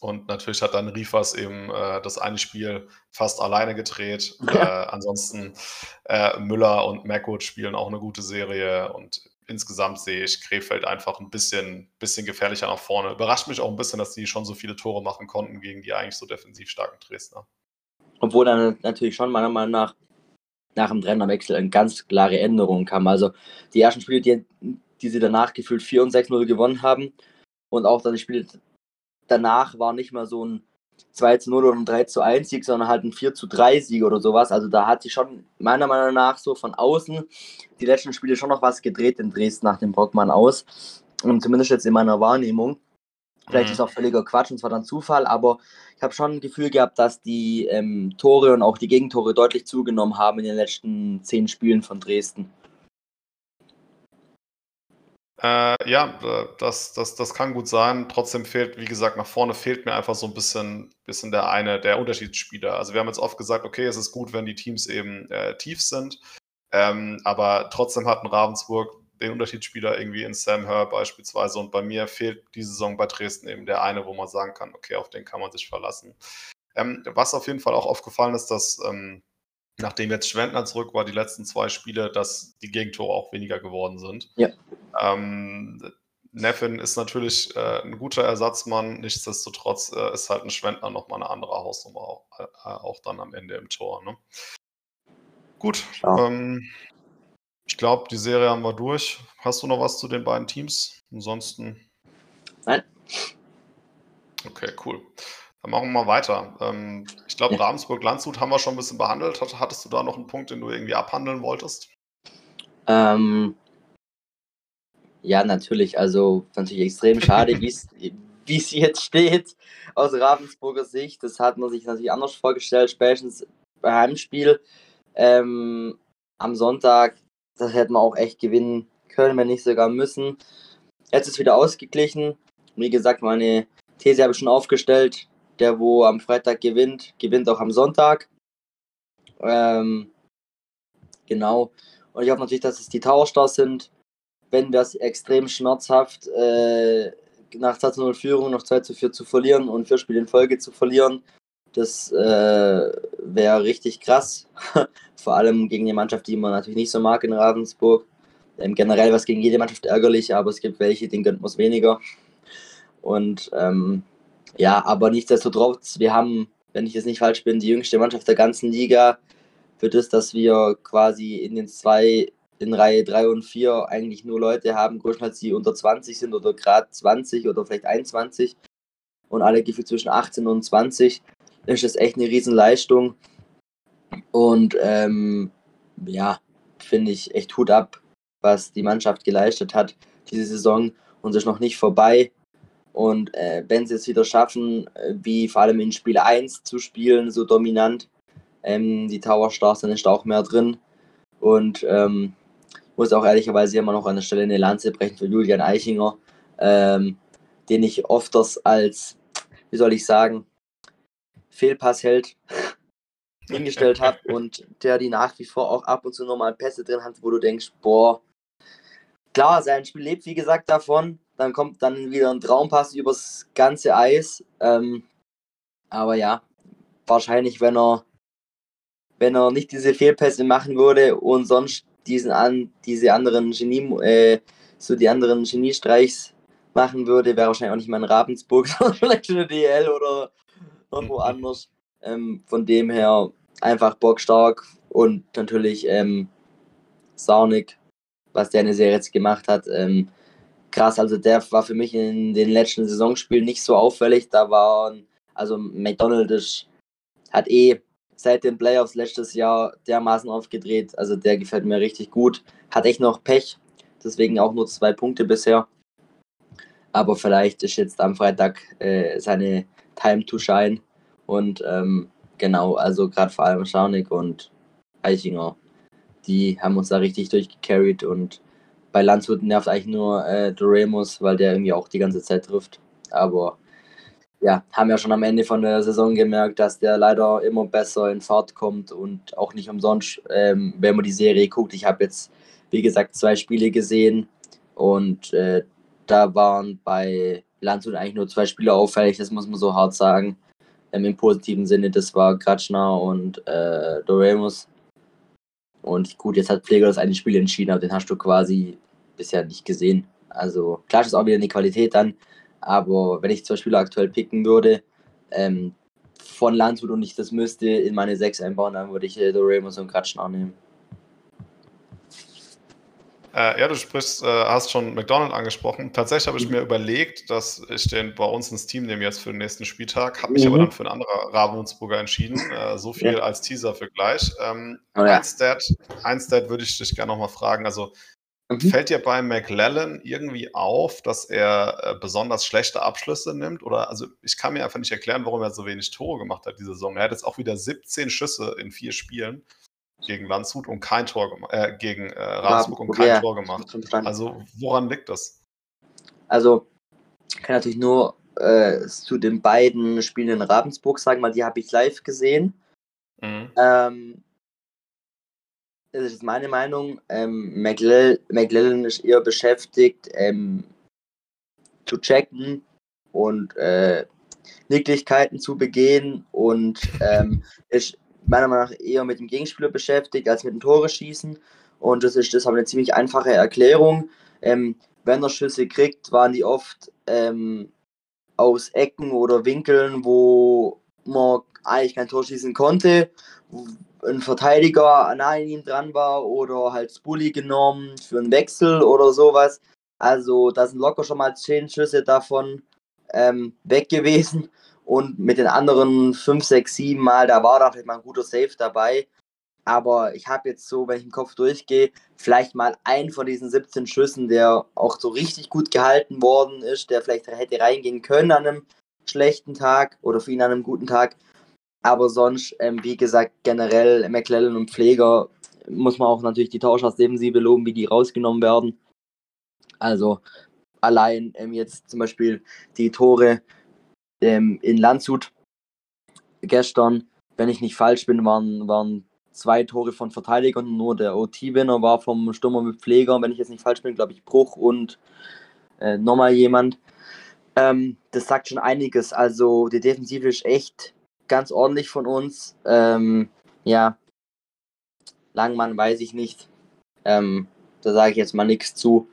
und natürlich hat dann Rifas eben äh, das eine Spiel fast alleine gedreht. Äh, ansonsten äh, Müller und Merkwood spielen auch eine gute Serie. Und insgesamt sehe ich Krefeld einfach ein bisschen, bisschen gefährlicher nach vorne. Überrascht mich auch ein bisschen, dass die schon so viele Tore machen konnten gegen die eigentlich so defensiv starken Dresdner. Obwohl dann natürlich schon meiner Meinung nach nach dem Trainerwechsel eine ganz klare Änderung kam. Also die ersten Spiele, die, die sie danach gefühlt 4 und 6-0 gewonnen haben und auch dann die Spiele danach war nicht mehr so ein 2 zu 0 oder ein 3 zu 1 Sieg, sondern halt ein 4 zu 3 Sieg oder sowas. Also da hat sich schon meiner Meinung nach so von außen die letzten Spiele schon noch was gedreht in Dresden nach dem Brockmann aus. Und zumindest jetzt in meiner Wahrnehmung. Vielleicht mhm. ist auch völliger Quatsch und zwar dann Zufall, aber ich habe schon ein Gefühl gehabt, dass die ähm, Tore und auch die Gegentore deutlich zugenommen haben in den letzten zehn Spielen von Dresden. Äh, ja, das, das, das kann gut sein. Trotzdem fehlt, wie gesagt, nach vorne fehlt mir einfach so ein bisschen, bisschen der eine, der Unterschiedsspieler. Also wir haben jetzt oft gesagt, okay, es ist gut, wenn die Teams eben äh, tief sind. Ähm, aber trotzdem hat ein Ravensburg den Unterschiedsspieler irgendwie in Sam Hör beispielsweise. Und bei mir fehlt diese Saison bei Dresden eben der eine, wo man sagen kann, okay, auf den kann man sich verlassen. Ähm, was auf jeden Fall auch aufgefallen ist, dass ähm, nachdem jetzt Schwendner zurück war, die letzten zwei Spiele, dass die Gegentore auch weniger geworden sind. Ja. Ähm, Neffin ist natürlich äh, ein guter Ersatzmann, nichtsdestotrotz äh, ist halt ein Schwendner nochmal eine andere Hausnummer, auch, äh, auch, dann am Ende im Tor. Ne? Gut, ja. ähm, ich glaube, die Serie haben wir durch. Hast du noch was zu den beiden Teams? Ansonsten. Nein. Okay, cool. Dann machen wir mal weiter. Ähm, ich glaube, Ravensburg-Landshut haben wir schon ein bisschen behandelt. Hattest du da noch einen Punkt, den du irgendwie abhandeln wolltest? Ähm, ja, natürlich. Also natürlich extrem schade, wie es jetzt steht aus Ravensburger Sicht. Das hat man sich natürlich anders vorgestellt, spätestens beim Heimspiel ähm, am Sonntag. Das hätte man auch echt gewinnen können, wenn nicht sogar müssen. Jetzt ist wieder ausgeglichen. Wie gesagt, meine These habe ich schon aufgestellt der wo am Freitag gewinnt, gewinnt auch am Sonntag. Ähm, genau. Und ich hoffe natürlich, dass es die Tower Stars sind. Wenn das extrem schmerzhaft äh, nach 2 0 Führung noch 2 zu 4 zu verlieren und vier Spiele in Folge zu verlieren, das äh, wäre richtig krass. Vor allem gegen die Mannschaft, die man natürlich nicht so mag in Ravensburg. Ähm, generell was gegen jede Mannschaft ärgerlich, aber es gibt welche, denen gönnt man es weniger. Und ähm, ja, aber nichtsdestotrotz, wir haben, wenn ich jetzt nicht falsch bin, die jüngste Mannschaft der ganzen Liga. Für das, dass wir quasi in den zwei, in Reihe 3 und 4 eigentlich nur Leute haben, größtenteils die unter 20 sind oder gerade 20 oder vielleicht 21 und alle gefühlt zwischen 18 und 20, ist das echt eine Riesenleistung. Und ähm, ja, finde ich echt Hut ab, was die Mannschaft geleistet hat diese Saison und es ist noch nicht vorbei. Und äh, wenn sie es wieder schaffen, äh, wie vor allem in Spiel 1 zu spielen, so dominant, ähm, die Tower Stars, dann ist da auch mehr drin. Und ähm, muss auch ehrlicherweise immer noch an der Stelle eine Lanze brechen für Julian Eichinger, ähm, den ich oft als, wie soll ich sagen, Fehlpassheld hingestellt habe und der die nach wie vor auch ab und zu nochmal Pässe drin hat, wo du denkst, boah, klar, sein Spiel lebt wie gesagt davon, dann kommt dann wieder ein Traumpass übers ganze Eis. Ähm, aber ja, wahrscheinlich, wenn er, wenn er nicht diese Fehlpässe machen würde und sonst diesen an, diese anderen Genie, äh, so die anderen Geniestreichs machen würde, wäre wahrscheinlich auch nicht mal in Ravensburg, sondern vielleicht in der DL oder irgendwo anders. Ähm, von dem her einfach bockstark und natürlich ähm, Sarnik, was der eine Serie jetzt gemacht hat. Ähm, krass. Also der war für mich in den letzten Saisonspielen nicht so auffällig. Da war, also McDonald ist, hat eh seit den Playoffs letztes Jahr dermaßen aufgedreht. Also der gefällt mir richtig gut. Hat echt noch Pech. Deswegen auch nur zwei Punkte bisher. Aber vielleicht ist jetzt am Freitag äh, seine Time to Shine. Und ähm, genau, also gerade vor allem Scharnik und Eichinger, die haben uns da richtig durchgecarried und bei Landshut nervt eigentlich nur äh, Doremus, weil der irgendwie auch die ganze Zeit trifft. Aber ja, haben ja schon am Ende von der Saison gemerkt, dass der leider immer besser in Fahrt kommt und auch nicht umsonst, ähm, wenn man die Serie guckt. Ich habe jetzt, wie gesagt, zwei Spiele gesehen und äh, da waren bei Landshut eigentlich nur zwei Spieler auffällig, das muss man so hart sagen. Ähm, Im positiven Sinne, das war Kratschner und äh, Doremus. Und gut, jetzt hat Pfleger das eine Spiel entschieden, aber den hast du quasi bisher nicht gesehen. Also klar ist auch wieder eine Qualität dann, aber wenn ich zwei Spieler aktuell picken würde, ähm, von Landshut und ich das müsste in meine sechs einbauen, dann würde ich äh, Doremus und Kratschner nehmen. Äh, ja, du sprichst, äh, hast schon McDonald angesprochen. Tatsächlich habe ich mhm. mir überlegt, dass ich den bei uns ins Team nehme jetzt für den nächsten Spieltag, habe mich mhm. aber dann für einen anderen Ravensburger entschieden. Äh, so viel ja. als Teaser für gleich. Ähm, oh, ja. ein, Stat, ein Stat würde ich dich gerne nochmal fragen. Also mhm. fällt dir bei McLellan irgendwie auf, dass er äh, besonders schlechte Abschlüsse nimmt? Oder also ich kann mir einfach nicht erklären, warum er so wenig Tore gemacht hat diese Saison. Er hat jetzt auch wieder 17 Schüsse in vier Spielen gegen Landshut und kein Tor gemacht, äh, gegen äh, Ravensburg und kein ja, Tor gemacht. Also woran liegt das? Also kann natürlich nur äh, zu den beiden Spielen in Ravensburg sagen, weil die habe ich live gesehen. Mhm. Ähm, das ist meine Meinung. Ähm, McLellan ist eher beschäftigt, ähm, zu checken und äh, Nicklichkeiten zu begehen und ähm, ist meiner Meinung nach eher mit dem Gegenspieler beschäftigt als mit dem Tore schießen. Und das ist deshalb eine ziemlich einfache Erklärung. Ähm, wenn er Schüsse kriegt, waren die oft ähm, aus Ecken oder Winkeln, wo man eigentlich kein Tor schießen konnte. Ein Verteidiger nah an ihm dran war oder halt Bully genommen für einen Wechsel oder sowas. Also da sind locker schon mal zehn Schüsse davon ähm, weg gewesen. Und mit den anderen 5, 6, 7 Mal, da war da vielleicht mal ein guter Safe dabei. Aber ich habe jetzt so, wenn ich im Kopf durchgehe, vielleicht mal einen von diesen 17 Schüssen, der auch so richtig gut gehalten worden ist, der vielleicht hätte reingehen können an einem schlechten Tag oder für ihn an einem guten Tag. Aber sonst, ähm, wie gesagt, generell McClellan und Pfleger muss man auch natürlich die Tauschers-Defensive loben, wie die rausgenommen werden. Also allein ähm, jetzt zum Beispiel die Tore ähm, in Landshut gestern, wenn ich nicht falsch bin, waren, waren zwei Tore von Verteidigern. Nur der OT-Winner war vom Stürmer mit Pfleger, wenn ich jetzt nicht falsch bin, glaube ich, Bruch und äh, nochmal jemand. Ähm, das sagt schon einiges. Also die Defensive ist echt ganz ordentlich von uns. Ähm, ja, Langmann weiß ich nicht. Ähm, da sage ich jetzt mal nichts zu.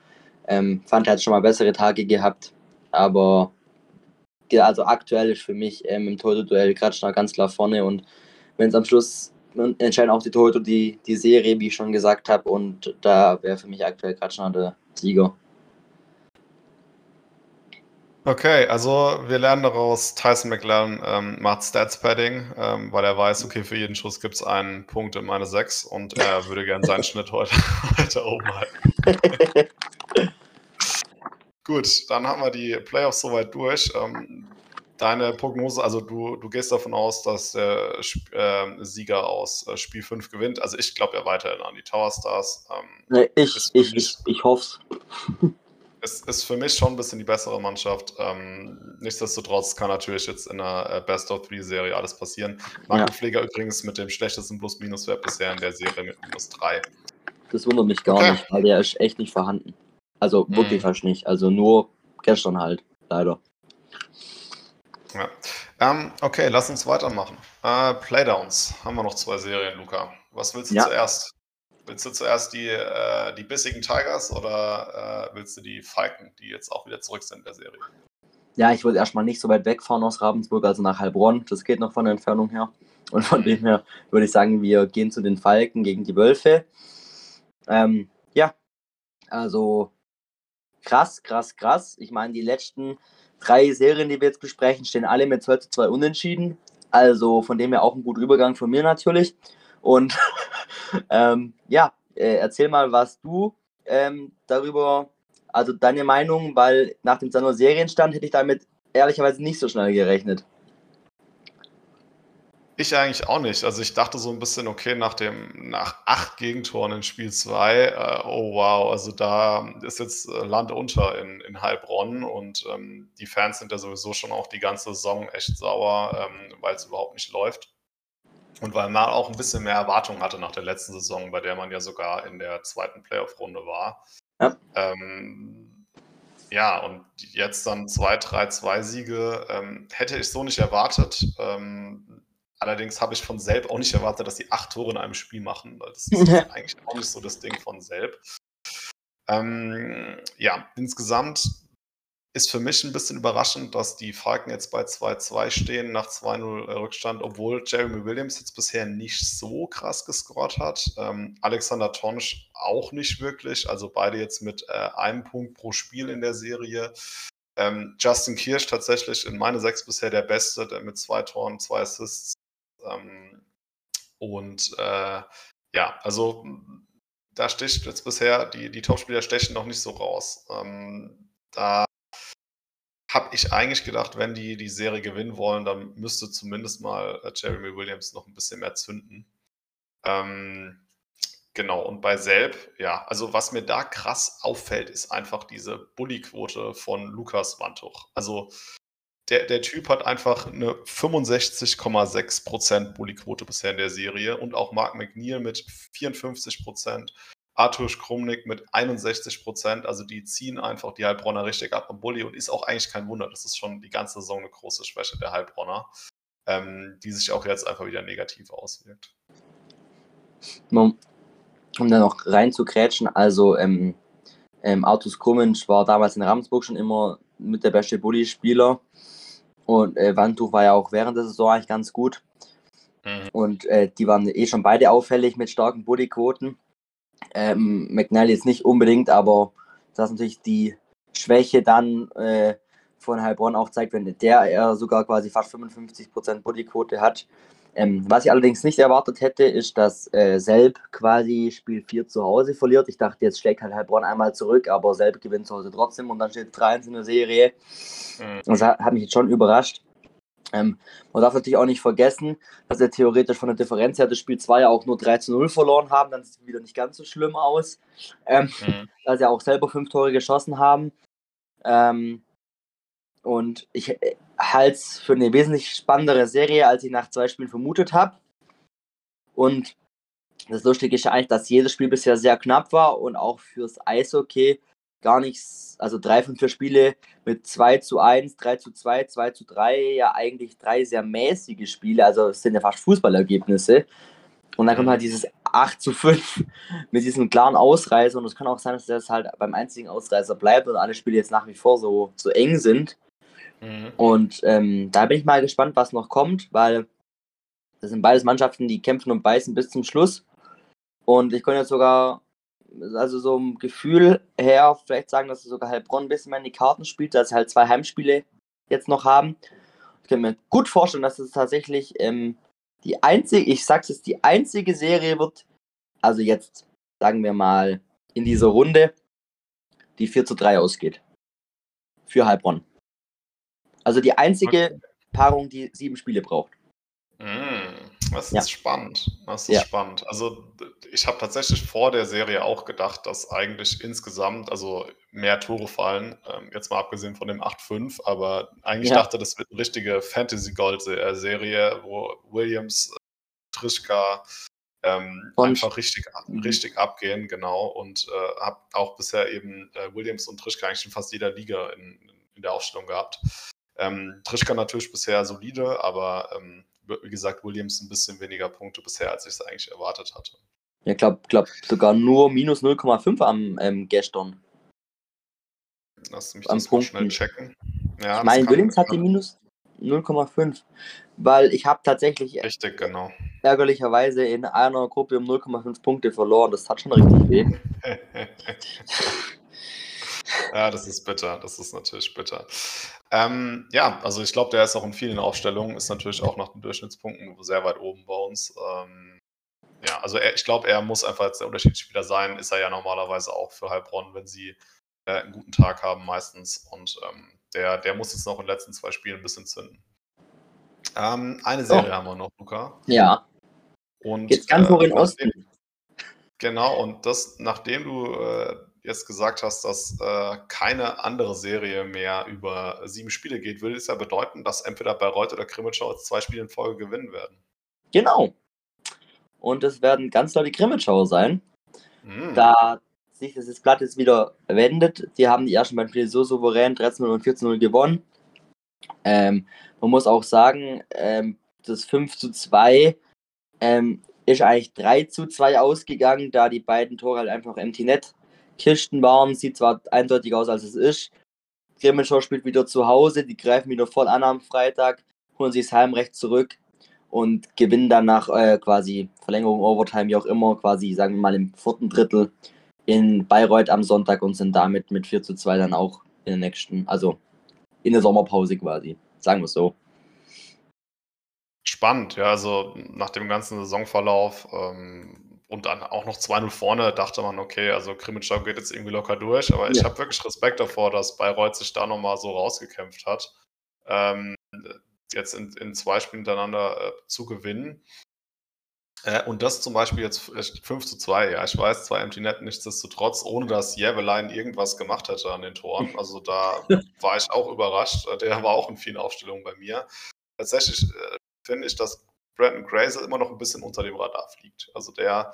Ähm, fand er hat schon mal bessere Tage gehabt. Aber also aktuell ist für mich ähm, im Torhüter-Duell Kratschner ganz klar vorne und wenn es am Schluss entscheiden auch die Torhüter die, die Serie, wie ich schon gesagt habe, und da wäre für mich aktuell Kratschner der Sieger. Okay, also wir lernen daraus, Tyson McLaren ähm, macht Stats-Padding, ähm, weil er weiß, okay, für jeden Schuss gibt es einen Punkt in meine 6 und er würde gerne seinen Schnitt heute, heute oben halten. Gut, dann haben wir die Playoffs soweit durch. Ähm, deine Prognose, also du, du gehst davon aus, dass der äh, Sieger aus äh, Spiel 5 gewinnt. Also ich glaube ja weiterhin an die Tower Stars. Ähm, nee, ich, ich, ich, ich hoffe es. Ist für mich schon ein bisschen die bessere Mannschaft. Ähm, nichtsdestotrotz kann natürlich jetzt in der äh, Best of Three Serie alles passieren. Marco ja. Übrigens mit dem schlechtesten Plus-Minus-Wert bisher in der Serie mit minus 3. Das wundert mich gar okay. nicht, weil der ist echt nicht vorhanden. Also hm. wirklich fast nicht. Also nur gestern halt, leider. Ja. Ähm, okay, lass uns weitermachen. Äh, Playdowns. Haben wir noch zwei Serien, Luca. Was willst du ja. zuerst? Willst du zuerst die, äh, die bissigen Tigers oder äh, willst du die Falken, die jetzt auch wieder zurück sind in der Serie? Ja, ich wollte erstmal nicht so weit wegfahren aus Ravensburg, also nach Heilbronn. Das geht noch von der Entfernung her. Und von dem her würde ich sagen, wir gehen zu den Falken gegen die Wölfe. Ähm, ja, also krass, krass, krass. Ich meine, die letzten drei Serien, die wir jetzt besprechen, stehen alle mit 2 zu 2 unentschieden. Also von dem her auch ein guter Übergang von mir natürlich. Und ähm, ja, äh, erzähl mal, was du ähm, darüber, also deine Meinung, weil nach dem Januar Serienstand hätte ich damit ehrlicherweise nicht so schnell gerechnet. Ich eigentlich auch nicht. Also ich dachte so ein bisschen, okay, nach dem, nach acht Gegentoren in Spiel 2, äh, oh wow, also da ist jetzt äh, Land unter in, in Heilbronn und ähm, die Fans sind ja sowieso schon auch die ganze Saison echt sauer, ähm, weil es überhaupt nicht läuft. Und weil man auch ein bisschen mehr Erwartung hatte nach der letzten Saison, bei der man ja sogar in der zweiten Playoff-Runde war. Ja. Ähm, ja, und jetzt dann zwei, drei, zwei Siege ähm, hätte ich so nicht erwartet. Ähm, Allerdings habe ich von Selb auch nicht erwartet, dass sie acht Tore in einem Spiel machen, weil das ist eigentlich auch nicht so das Ding von Selb. Ähm, ja, insgesamt ist für mich ein bisschen überraschend, dass die Falken jetzt bei 2-2 stehen nach 2-0 Rückstand, obwohl Jeremy Williams jetzt bisher nicht so krass gescored hat. Ähm, Alexander Tonsch auch nicht wirklich, also beide jetzt mit äh, einem Punkt pro Spiel in der Serie. Ähm, Justin Kirsch tatsächlich in meine sechs bisher der Beste, der mit zwei Toren, zwei Assists ähm, und äh, ja, also da sticht jetzt bisher, die, die Topspieler stechen noch nicht so raus. Ähm, da habe ich eigentlich gedacht, wenn die die Serie gewinnen wollen, dann müsste zumindest mal äh, Jeremy Williams noch ein bisschen mehr zünden. Ähm, genau, und bei Selb, ja, also was mir da krass auffällt, ist einfach diese Bully-Quote von Lukas Wantuch. Also der, der Typ hat einfach eine 65,6% Bully-Quote bisher in der Serie und auch Mark McNeil mit 54%, Arthur Krumnick mit 61%. Also die ziehen einfach die Heilbronner richtig ab am Bully und ist auch eigentlich kein Wunder. Das ist schon die ganze Saison eine große Schwäche der Heilbronner, ähm, die sich auch jetzt einfach wieder negativ auswirkt. Um, um da noch rein zu grätschen, also ähm, ähm, Artus Krummensch war damals in Ramsburg schon immer mit der beste Bully-Spieler. Und äh, Wandtuch war ja auch während der Saison eigentlich ganz gut. Mhm. Und äh, die waren eh schon beide auffällig mit starken Bodyquoten. Ähm, McNally jetzt nicht unbedingt, aber das ist natürlich die Schwäche dann äh, von Heilbronn auch zeigt, wenn der er sogar quasi fast 55% Bodyquote hat, ähm, was ich allerdings nicht erwartet hätte, ist, dass äh, Selb quasi Spiel 4 zu Hause verliert. Ich dachte, jetzt schlägt halt Heilbronn einmal zurück, aber Selb gewinnt zu Hause trotzdem und dann steht 3-1 in der Serie. Mhm. Das hat, mich jetzt schon überrascht. Ähm, man darf natürlich auch nicht vergessen, dass er theoretisch von der Differenz her das Spiel 2 auch nur 3 zu 0 verloren haben. Dann sieht es wieder nicht ganz so schlimm aus. Ähm, mhm. Da sie auch selber fünf Tore geschossen haben. Ähm, und ich äh, halte es für eine wesentlich spannendere Serie, als ich nach zwei Spielen vermutet habe. Und das Lustige ist ja eigentlich, dass jedes Spiel bisher sehr knapp war und auch fürs Eishockey gar nichts, also drei von vier Spiele mit 2 zu 1, 3 zu 2, 2 zu 3, ja eigentlich drei sehr mäßige Spiele, also es sind ja fast Fußballergebnisse. Und dann kommt halt dieses 8 zu 5 mit diesem klaren Ausreißer und es kann auch sein, dass das halt beim einzigen Ausreißer bleibt und alle Spiele jetzt nach wie vor so, so eng sind. Mhm. Und ähm, da bin ich mal gespannt, was noch kommt, weil das sind beides Mannschaften, die kämpfen und beißen bis zum Schluss. Und ich könnte jetzt sogar, also so ein Gefühl her, vielleicht sagen, dass sogar Heilbronn ein bisschen mehr in die Karten spielt, dass sie halt zwei Heimspiele jetzt noch haben. Ich kann mir gut vorstellen, dass es tatsächlich ähm, die einzige, ich sag's jetzt, die einzige Serie wird, also jetzt sagen wir mal in dieser Runde, die 4 zu 3 ausgeht. Für Heilbronn. Also die einzige. Paarung, die sieben Spiele braucht. Mm, das ist ja. spannend. Das ist ja. spannend. Also ich habe tatsächlich vor der Serie auch gedacht, dass eigentlich insgesamt also mehr Tore fallen. Ähm, jetzt mal abgesehen von dem 8-5, aber eigentlich ja. dachte, das wird eine richtige Fantasy-Gold-Serie, wo Williams, Trischka ähm, einfach richtig, mhm. richtig abgehen, genau. Und äh, habe auch bisher eben äh, Williams und Trischka eigentlich in fast jeder Liga in, in der Aufstellung gehabt. Ähm, Trischka natürlich bisher solide, aber ähm, wie gesagt, Williams ein bisschen weniger Punkte bisher, als ich es eigentlich erwartet hatte. Ja, ich glaube glaub sogar nur minus 0,5 am ähm, gestern. Lass mich am das Punkten. schnell checken. Ja, ich meine, Williams hat die minus 0,5, weil ich habe tatsächlich richtig, genau. ärgerlicherweise in einer Gruppe um 0,5 Punkte verloren. Das hat schon richtig weh. Ja, das ist bitter. Das ist natürlich bitter. Ähm, ja, also ich glaube, der ist auch in vielen Aufstellungen, ist natürlich auch nach den Durchschnittspunkten sehr weit oben bei uns. Ähm, ja, also er, ich glaube, er muss einfach jetzt der Unterschiedsspieler sein. Ist er ja normalerweise auch für Heilbronn, wenn sie äh, einen guten Tag haben, meistens. Und ähm, der, der muss jetzt noch in den letzten zwei Spielen ein bisschen zünden. Ähm, eine Serie oh. haben wir noch, Luca. Ja. Und, Jetzt ganz hoch in äh, Osten. Genau, und das, nachdem du äh, jetzt gesagt hast, dass äh, keine andere Serie mehr über sieben Spiele geht, würde es ja bedeuten, dass entweder Bayreuth oder Krimitschau zwei Spiele in Folge gewinnen werden. Genau. Und es werden ganz klar die Krimitschauer sein. Mhm. Da sich das Blatt jetzt wieder wendet. Die haben die ersten beiden Spiele so souverän 13-0 und 14-0 gewonnen. Ähm, man muss auch sagen, ähm, das 5 zu 2 ähm, ist eigentlich 3 zu 2 ausgegangen, da die beiden Tore halt einfach empty net Kisten waren. Sieht zwar eindeutig aus, als es ist. Grimmenschau spielt wieder zu Hause, die greifen wieder voll an am Freitag, holen sich das Heimrecht zurück und gewinnen dann nach äh, quasi Verlängerung, Overtime, wie auch immer, quasi, sagen wir mal, im vierten Drittel in Bayreuth am Sonntag und sind damit mit 4 zu 2 dann auch in der nächsten, also in der Sommerpause quasi, sagen wir es so. Spannend, ja, also nach dem ganzen Saisonverlauf ähm, und dann auch noch 2-0 vorne, dachte man, okay, also Krimitschau geht jetzt irgendwie locker durch, aber ja. ich habe wirklich Respekt davor, dass Bayreuth sich da nochmal so rausgekämpft hat. Ähm, jetzt in, in, zwei Spielen hintereinander äh, zu gewinnen. Äh, und das zum Beispiel jetzt 5 zu 2, ja, ich weiß, zwei Empty Net, nichtsdestotrotz, ohne dass Jävelein irgendwas gemacht hätte an den Toren. Also da war ich auch überrascht. Der war auch in vielen Aufstellungen bei mir. Tatsächlich äh, finde ich, dass Brandon Grazer immer noch ein bisschen unter dem Radar fliegt. Also der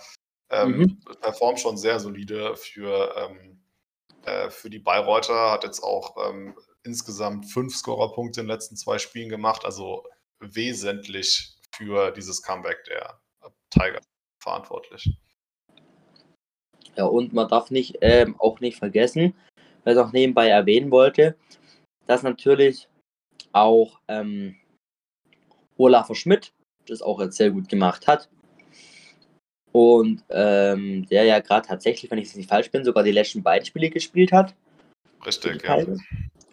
ähm, mhm. performt schon sehr solide für, ähm, äh, für die Bayreuther, hat jetzt auch ähm, insgesamt fünf Scorerpunkte in den letzten zwei Spielen gemacht, also wesentlich für dieses Comeback der Tiger verantwortlich. Ja, und man darf nicht ähm, auch nicht vergessen, weil ich auch nebenbei erwähnen wollte, dass natürlich auch ähm, Olaf Schmidt das auch jetzt sehr gut gemacht hat. Und ähm, der ja gerade tatsächlich, wenn ich es nicht falsch bin, sogar die letzten beiden Spiele gespielt hat. Richtig, ja.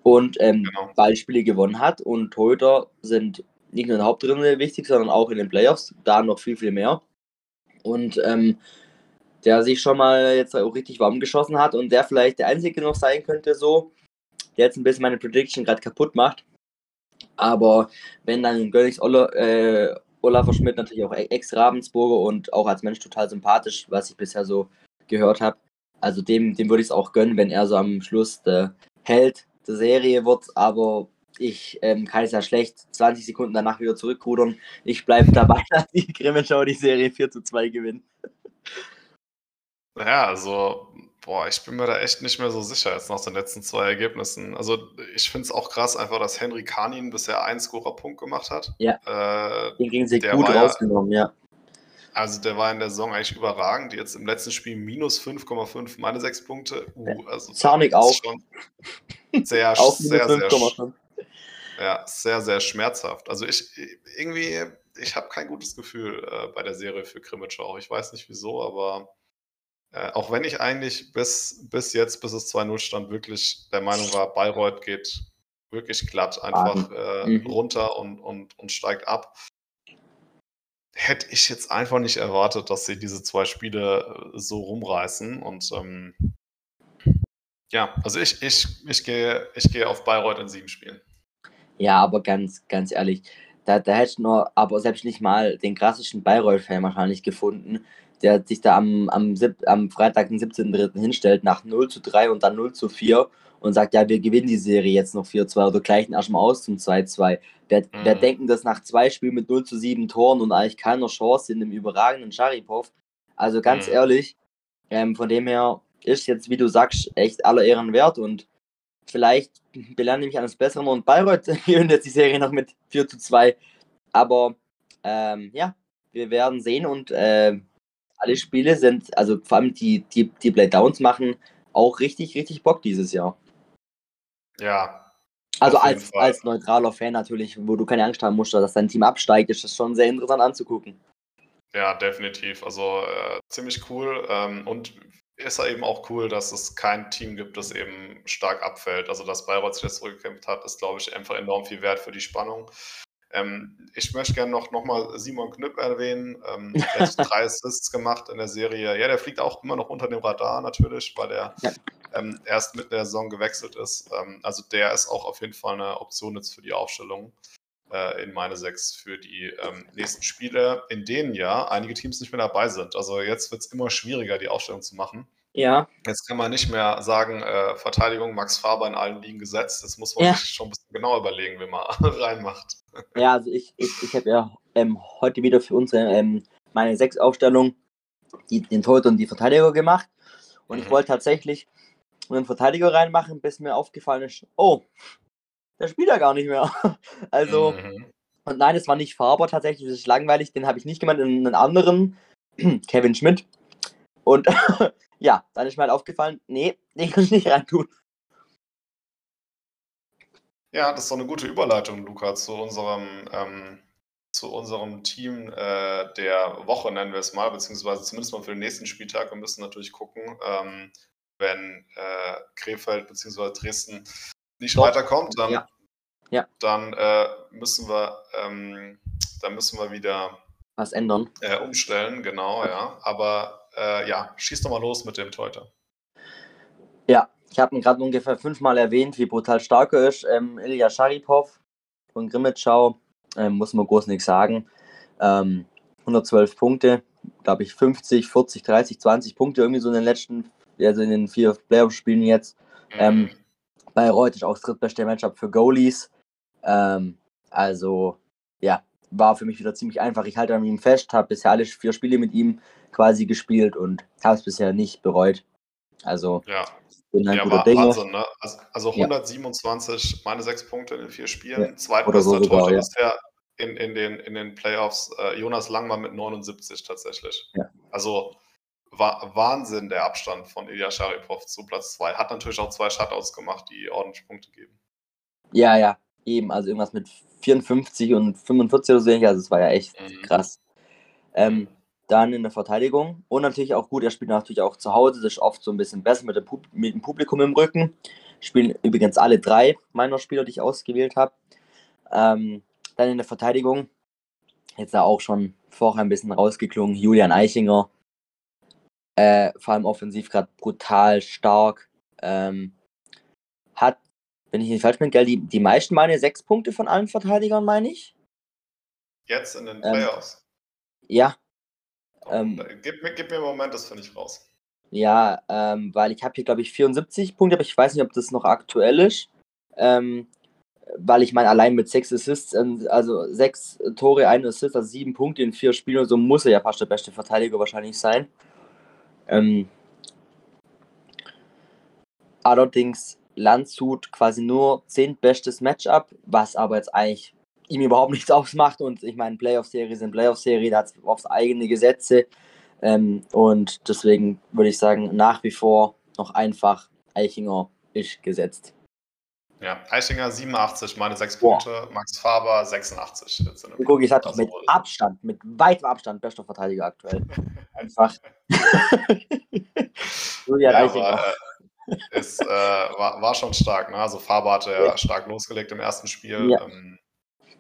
Und ähm, genau. beide Spiele gewonnen hat. Und Torhüter sind nicht nur in der Hauptrunde wichtig, sondern auch in den Playoffs. Da noch viel, viel mehr. Und ähm, der sich schon mal jetzt auch richtig warm geschossen hat und der vielleicht der Einzige noch sein könnte, so, der jetzt ein bisschen meine Prediction gerade kaputt macht. Aber wenn dann Gönnings Ola, äh, Olaf Schmidt natürlich auch Ex-Ravensburger und auch als Mensch total sympathisch, was ich bisher so gehört habe. Also dem, dem würde ich es auch gönnen, wenn er so am Schluss der Held der Serie wird. Aber ich ähm, kann es ja schlecht 20 Sekunden danach wieder zurückrudern. Ich bleibe dabei, dass die Grimmenschau die Serie 4 zu 2 gewinnen. Ja, also Boah, ich bin mir da echt nicht mehr so sicher jetzt nach den letzten zwei Ergebnissen. Also ich finde es auch krass einfach, dass Henry Kanin bisher einen Scorer-Punkt gemacht hat. Ja. Äh, Den ging sie gut rausgenommen, ja. Also der war in der Saison eigentlich überragend. Jetzt im letzten Spiel minus 5,5, meine sechs Punkte. Uh, also Zarnik auch. Schon sehr, auch sehr, sehr, sehr, ja, sehr, sehr schmerzhaft. Also ich irgendwie, ich habe kein gutes Gefühl äh, bei der Serie für Krimitschau. Ich weiß nicht wieso, aber äh, auch wenn ich eigentlich bis, bis jetzt, bis es 2-0 stand, wirklich der Meinung war, Bayreuth geht wirklich glatt einfach äh, mhm. runter und, und, und steigt ab. Hätte ich jetzt einfach nicht erwartet, dass sie diese zwei Spiele äh, so rumreißen. Und ähm, ja, also ich, ich, ich gehe ich gehe auf Bayreuth in sieben Spielen. Ja, aber ganz, ganz ehrlich, da, da hätte ich nur, aber selbst nicht mal den klassischen Bayreuth-Fan wahrscheinlich gefunden, der sich da am, am, am Freitag, den 17.3. hinstellt, nach 0 zu 3 und dann 0 zu 4 und sagt, ja, wir gewinnen die Serie jetzt noch 4-2 oder gleichen erstmal aus zum 2-2. Wer, mhm. wer denken das nach zwei Spielen mit 0 zu 7 Toren und eigentlich keiner Chance in dem überragenden Sharipov? Also ganz mhm. ehrlich, ähm, von dem her ist jetzt, wie du sagst, echt aller Ehren wert und vielleicht belerne ich mich eines Besseren und Bayreuth gewinnt jetzt die Serie noch mit 4 zu 2. Aber ähm, ja, wir werden sehen und äh, alle Spiele sind, also vor allem die, die, die Playdowns machen auch richtig, richtig Bock dieses Jahr. Ja. Also als, als neutraler Fan natürlich, wo du keine Angst haben musst, dass dein Team absteigt, ist das schon sehr interessant anzugucken. Ja, definitiv. Also äh, ziemlich cool. Ähm, und ist ja eben auch cool, dass es kein Team gibt, das eben stark abfällt. Also dass Bayreuth sich jetzt zurückgekämpft hat, ist, glaube ich, einfach enorm viel wert für die Spannung. Ähm, ich möchte gerne noch, noch mal Simon Knüpp erwähnen. Ähm, der hat drei Assists gemacht in der Serie. Ja, der fliegt auch immer noch unter dem Radar natürlich, weil er ja. ähm, erst mit der Saison gewechselt ist. Ähm, also der ist auch auf jeden Fall eine Option jetzt für die Aufstellung. äh, in meine sechs für die ähm, nächsten Spiele, in denen ja einige Teams nicht mehr dabei sind. Also jetzt wird es immer schwieriger, die Aufstellung zu machen. Ja. Jetzt kann man nicht mehr sagen, äh, Verteidigung Max Faber in allen Ligen gesetzt. Jetzt muss man ja. sich schon ein bisschen genauer überlegen, wie man reinmacht. Ja, also ich, ich, ich habe ja ähm, heute wieder für unsere ähm, meine sechs Aufstellung die, den Torhüter und die Verteidiger gemacht. Und mhm. ich wollte tatsächlich einen Verteidiger reinmachen, bis mir aufgefallen ist, oh, der spielt ja gar nicht mehr. Also, mhm. und nein, es war nicht Faber tatsächlich, das ist langweilig, den habe ich nicht gemeint, einen anderen, Kevin Schmidt. Und ja, dann ist mir halt aufgefallen, nee, den kann ich nicht reintun. Ja, das ist doch eine gute Überleitung, Luca, zu unserem, ähm, zu unserem Team äh, der Woche, nennen wir es mal, beziehungsweise zumindest mal für den nächsten Spieltag. Wir müssen natürlich gucken, ähm, wenn äh, Krefeld bzw. Dresden nicht Doch. weiterkommt, dann, ja. Ja. dann äh, müssen wir ähm, dann müssen wir wieder was ändern. Äh, umstellen, genau, ja. Aber äh, ja, schieß doch mal los mit dem Teuter. Ja, ich habe ihn gerade ungefähr fünfmal erwähnt, wie brutal stark er ist. Ähm, Ilya Scharipov von Grimmitschau, ähm, muss man groß nichts sagen. Ähm, 112 Punkte, glaube ich 50, 40, 30, 20 Punkte irgendwie so in den letzten, also in den vier Playoff-Spielen jetzt. Mhm. Ähm, Bayreuth ist auch das drittbeste Matchup für Goalies. Ähm, also, ja, war für mich wieder ziemlich einfach. Ich halte an ihm fest, habe bisher alle vier Spiele mit ihm quasi gespielt und habe es bisher nicht bereut. Also, ja. bin ein ja, guter Dinge. Wahnsinn, ne? Also, also 127, ja. meine sechs Punkte in den vier Spielen. Ja. Zweitbester so Torhüter ja. bisher in, in, den, in den Playoffs. Äh, Jonas Langmann mit 79 tatsächlich. Ja. Also, Wahnsinn der Abstand von Ilya Sharipov zu Platz 2. Hat natürlich auch zwei Shutouts gemacht, die ordentlich Punkte geben. Ja, ja, eben. Also irgendwas mit 54 und 45 oder so. Also es war ja echt mhm. krass. Ähm, dann in der Verteidigung. Und natürlich auch gut, er spielt natürlich auch zu Hause. Das ist oft so ein bisschen besser mit, mit dem Publikum im Rücken. Spielen übrigens alle drei meiner Spieler, die ich ausgewählt habe. Ähm, dann in der Verteidigung. Jetzt da auch schon vorher ein bisschen rausgeklungen. Julian Eichinger äh, vor allem offensiv gerade brutal stark. Ähm, hat, wenn ich nicht falsch bin, die, die meisten meine sechs Punkte von allen Verteidigern, meine ich. Jetzt in den ähm, Playoffs. Ähm, ja. Ähm, gib, mir, gib mir einen Moment, das finde ich raus. Ja, ähm, weil ich habe hier, glaube ich, 74 Punkte, aber ich weiß nicht, ob das noch aktuell ist. Ähm, weil ich meine, allein mit sechs Assists, also sechs Tore, ein Assist, also sieben Punkte in vier Spielen, so muss er ja fast der beste Verteidiger wahrscheinlich sein. Ähm, allerdings Landshut quasi nur zehntbestes Matchup, was aber jetzt eigentlich ihm überhaupt nichts ausmacht. Und ich meine, Playoff-Serie sind Playoff-Serie, da hat es aufs eigene Gesetze. Ähm, und deswegen würde ich sagen, nach wie vor noch einfach Eichinger ist gesetzt. Ja, Eichinger 87, meine 6 Punkte, Max Faber 86. Guck, ich hatte mit Abstand, mit weitem Abstand bester Verteidiger aktuell. Einfach. Julian ja, Eichinger. War, äh, ist, äh, war, war, schon stark, ne? Also Faber hatte ja, stark losgelegt im ersten Spiel. Ja. Ähm,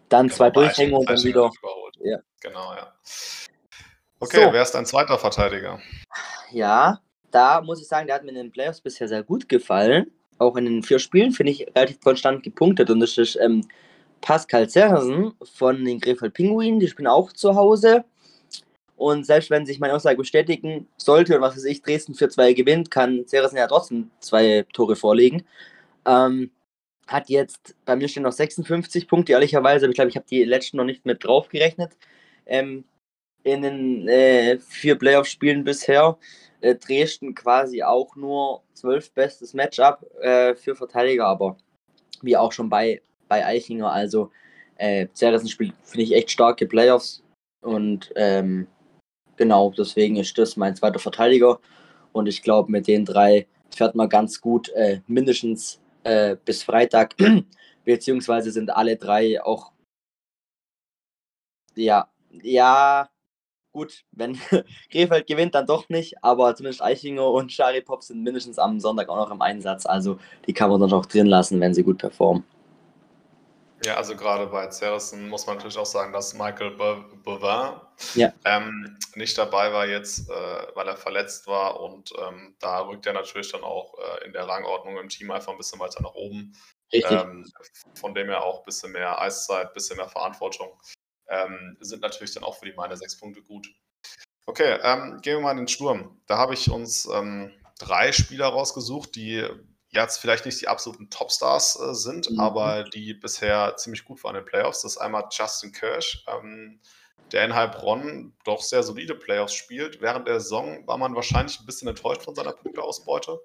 dann genau, zwei Durchhänge und dann wieder. Ja. Genau, ja. Okay, so. wer ist dein zweiter Verteidiger? Ja, da muss ich sagen, der hat mir in den Playoffs bisher sehr gut gefallen auch in den vier Spielen, finde ich, relativ konstant gepunktet. Und das ist ähm, Pascal Zersen von den Krefeld Pinguinen. Die spielen auch zu Hause. Und selbst wenn sich meine Aussage bestätigen sollte und was weiß ich, Dresden für zwei gewinnt, kann Zersen ja trotzdem zwei Tore vorlegen. Ähm, hat jetzt, bei mir stehen noch 56 Punkte, ehrlicherweise, aber ich glaube, ich habe die letzten noch nicht mit drauf gerechnet. Ähm, in den äh, vier Playoff-Spielen bisher äh, Dresden quasi auch nur zwölf bestes Matchup äh, für Verteidiger, aber wie auch schon bei, bei Eichinger, also äh, Zerrissen spielt, finde ich, echt starke Playoffs und ähm, genau, deswegen ist das mein zweiter Verteidiger und ich glaube, mit den drei fährt man ganz gut äh, mindestens äh, bis Freitag, beziehungsweise sind alle drei auch ja, ja, Gut, wenn Krefeld gewinnt, dann doch nicht, aber zumindest Eichinger und Scharipop sind mindestens am Sonntag auch noch im Einsatz. Also die kann man dann auch drin lassen, wenn sie gut performen. Ja, also gerade bei Zerrissen muss man natürlich auch sagen, dass Michael Bovin ja. ähm, nicht dabei war jetzt, äh, weil er verletzt war und ähm, da rückt er natürlich dann auch äh, in der Rangordnung im Team einfach ein bisschen weiter nach oben. Ähm, von dem her auch ein bisschen mehr Eiszeit, ein bisschen mehr Verantwortung. Ähm, sind natürlich dann auch für die meine sechs Punkte gut. Okay, ähm, gehen wir mal in den Sturm. Da habe ich uns ähm, drei Spieler rausgesucht, die jetzt vielleicht nicht die absoluten Topstars äh, sind, mhm. aber die bisher ziemlich gut waren in den Playoffs. Das ist einmal Justin Kirsch, ähm, der in Heilbronn doch sehr solide Playoffs spielt. Während der Saison war man wahrscheinlich ein bisschen enttäuscht von seiner Punkteausbeute.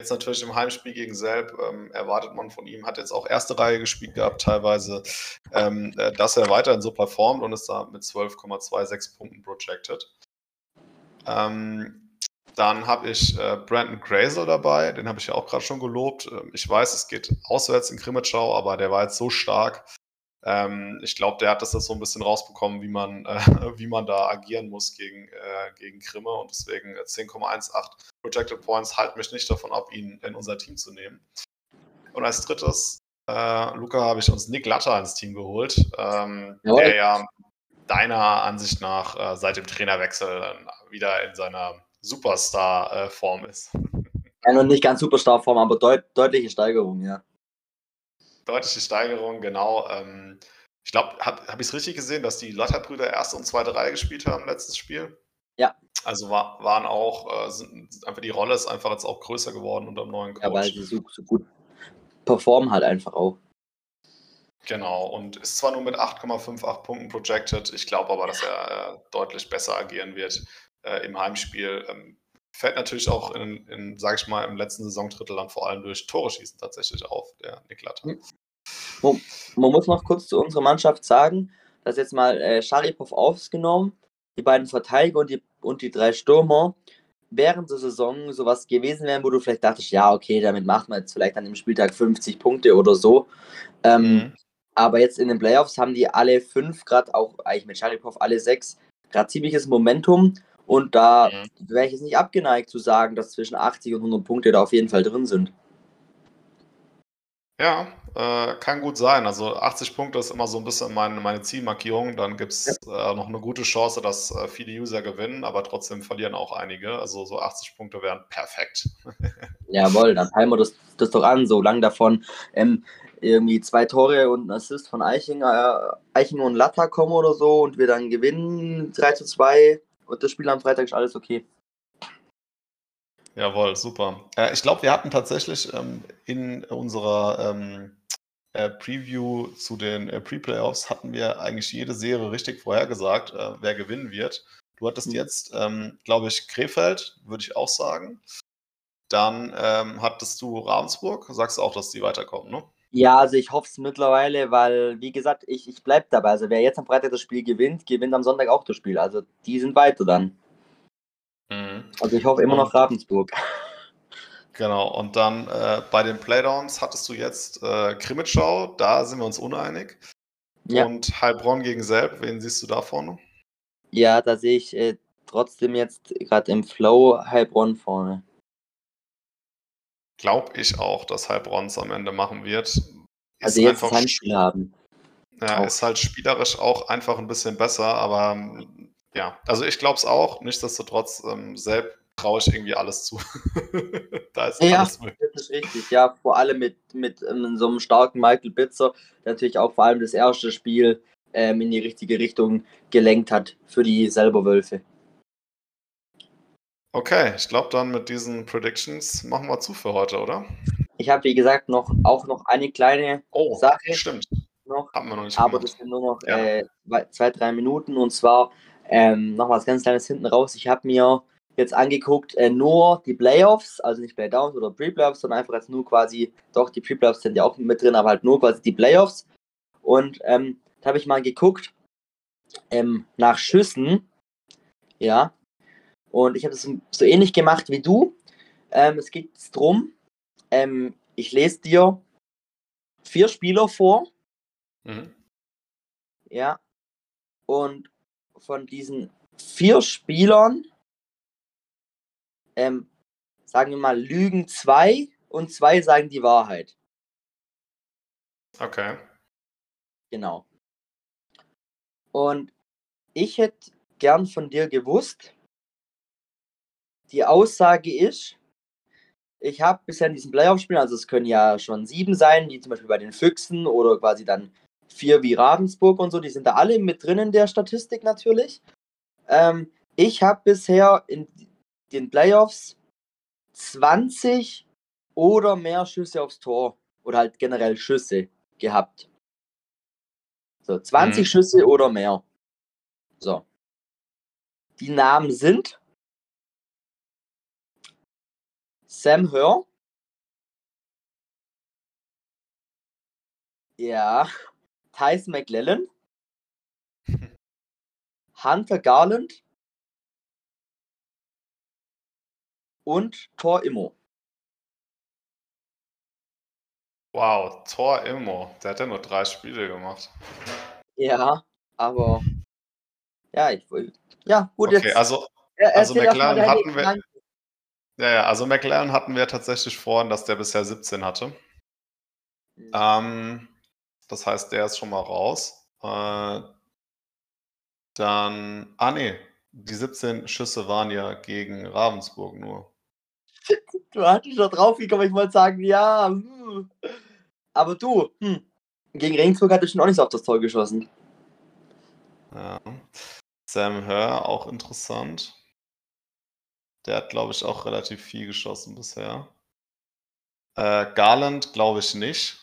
Jetzt natürlich im Heimspiel gegen Selb ähm, erwartet man von ihm, hat jetzt auch erste Reihe gespielt gehabt, teilweise, ähm, äh, dass er weiterhin so performt und ist da mit 12,26 Punkten projected. Ähm, dann habe ich äh, Brandon Grazel dabei, den habe ich ja auch gerade schon gelobt. Ähm, ich weiß, es geht auswärts in Krimitschau, aber der war jetzt so stark. Ähm, ich glaube, der hat das jetzt so ein bisschen rausbekommen, wie man, äh, wie man da agieren muss gegen, äh, gegen Krimme und deswegen 10,18 äh, Projected Points halten mich nicht davon ab, ihn in unser Team zu nehmen. Und als drittes, äh, Luca, habe ich uns Nick Latter ins Team geholt, ähm, der ja deiner Ansicht nach äh, seit dem Trainerwechsel wieder in seiner Superstar-Form ist. Ja, noch nicht ganz Superstar-Form, aber deut deutliche Steigerung, ja. Deutliche Steigerung, genau. Ähm, ich glaube, habe hab ich es richtig gesehen, dass die Lotter-Brüder erste und zweite Reihe gespielt haben letztes Spiel? Ja. Also war, waren auch, äh, sind, einfach die Rolle ist einfach jetzt auch größer geworden unter dem neuen Coach. Ja, weil sie so, so gut performen halt einfach auch. Genau, und ist zwar nur mit 8,58 Punkten projected, ich glaube aber, dass er äh, deutlich besser agieren wird äh, im Heimspiel. Ähm, fällt natürlich auch in, in sage ich mal, im letzten Saisondrittel dann vor allem durch Tore schießen tatsächlich auf, der Niklatter. Mhm. Man muss noch kurz zu unserer Mannschaft sagen, dass jetzt mal äh, Sharipov aufgenommen, die beiden Verteidiger und die, und die drei Stürmer während der Saison sowas gewesen wären, wo du vielleicht dachtest, ja, okay, damit macht man jetzt vielleicht an dem Spieltag 50 Punkte oder so. Ähm, mhm. Aber jetzt in den Playoffs haben die alle fünf, gerade auch eigentlich mit Sharipov alle sechs, gerade ziemliches Momentum und da mhm. wäre ich jetzt nicht abgeneigt zu sagen, dass zwischen 80 und 100 Punkte da auf jeden Fall drin sind. Ja, äh, kann gut sein. Also 80 Punkte ist immer so ein bisschen meine, meine Zielmarkierung. Dann gibt es ja. äh, noch eine gute Chance, dass äh, viele User gewinnen, aber trotzdem verlieren auch einige. Also so 80 Punkte wären perfekt. Jawohl, dann teilen wir das, das doch an. So lang davon ähm, irgendwie zwei Tore und ein Assist von Eichinger, äh, Eichinger und Latta kommen oder so und wir dann gewinnen 3 zu 2 und das Spiel am Freitag ist alles okay. Jawohl, super. Äh, ich glaube, wir hatten tatsächlich ähm, in unserer ähm, äh, Preview zu den äh, Pre-Playoffs hatten wir eigentlich jede Serie richtig vorhergesagt, äh, wer gewinnen wird. Du hattest mhm. jetzt, ähm, glaube ich, Krefeld, würde ich auch sagen. Dann ähm, hattest du Ravensburg, sagst du auch, dass die weiterkommen, ne? Ja, also ich hoffe es mittlerweile, weil, wie gesagt, ich, ich bleibe dabei. Also wer jetzt am Freitag das Spiel gewinnt, gewinnt am Sonntag auch das Spiel. Also die sind weiter dann. Mhm. Also ich hoffe immer noch Ravensburg. Genau, und dann äh, bei den Playdowns hattest du jetzt äh, Krimitschau, da sind wir uns uneinig. Ja. Und Heilbronn gegen Selb, wen siehst du da vorne? Ja, da sehe ich äh, trotzdem jetzt gerade im Flow Heilbronn vorne glaube ich auch, dass Heilbronn es am Ende machen wird. Ist also jetzt einfach Heimspiel haben. Ja, auch. ist halt spielerisch auch einfach ein bisschen besser, aber ja, also ich glaube es auch. Nichtsdestotrotz, ähm, selbst traue ich irgendwie alles zu. da ist ja, alles möglich. Das ist richtig, ja, vor allem mit, mit ähm, so einem starken Michael Bitzer, der natürlich auch vor allem das erste Spiel ähm, in die richtige Richtung gelenkt hat für die selber Wölfe. Okay, ich glaube dann mit diesen Predictions machen wir zu für heute, oder? Ich habe, wie gesagt, noch auch noch eine kleine oh, Sache. Stimmt. Noch, Haben wir noch nicht aber gemacht. das sind nur noch ja. äh, zwei, drei Minuten und zwar ähm, noch was ganz Kleines hinten raus. Ich habe mir jetzt angeguckt, äh, nur die Playoffs, also nicht Playdowns oder Pre-Playoffs, sondern einfach jetzt nur quasi, doch, die Pre-Playoffs sind ja auch mit drin, aber halt nur quasi die Playoffs. Und ähm, da habe ich mal geguckt ähm, nach Schüssen, ja, und ich habe das so ähnlich gemacht wie du. Ähm, es geht darum, ähm, ich lese dir vier Spieler vor. Mhm. Ja. Und von diesen vier Spielern, ähm, sagen wir mal, lügen zwei und zwei sagen die Wahrheit. Okay. Genau. Und ich hätte gern von dir gewusst, die Aussage ist, ich habe bisher in diesen Playoff-Spielen, also es können ja schon sieben sein, wie zum Beispiel bei den Füchsen oder quasi dann vier wie Ravensburg und so, die sind da alle mit drin in der Statistik natürlich. Ähm, ich habe bisher in den Playoffs 20 oder mehr Schüsse aufs Tor oder halt generell Schüsse gehabt. So, 20 mhm. Schüsse oder mehr. So. Die Namen sind Sam Hör. Ja. Tyson McLellan. Hunter Garland. Und Tor Immo. Wow, Tor Immo. Der hat ja nur drei Spiele gemacht. Ja, aber. Ja, ich wollte. Ja, gut, okay, jetzt. Also, also McLaren hatten wir. Ja, ja, also McLaren hatten wir tatsächlich vorhin, dass der bisher 17 hatte. Mhm. Ähm, das heißt, der ist schon mal raus. Äh, dann, ah nee, die 17 Schüsse waren ja gegen Ravensburg nur. Du hattest schon drauf gekommen, ich wollte sagen, ja. Hm. Aber du, hm, gegen Regensburg hatte ich schon auch nicht so auf das Tor geschossen. Ja. Sam Hör, auch interessant. Der hat, glaube ich, auch relativ viel geschossen bisher. Äh, Garland glaube ich nicht.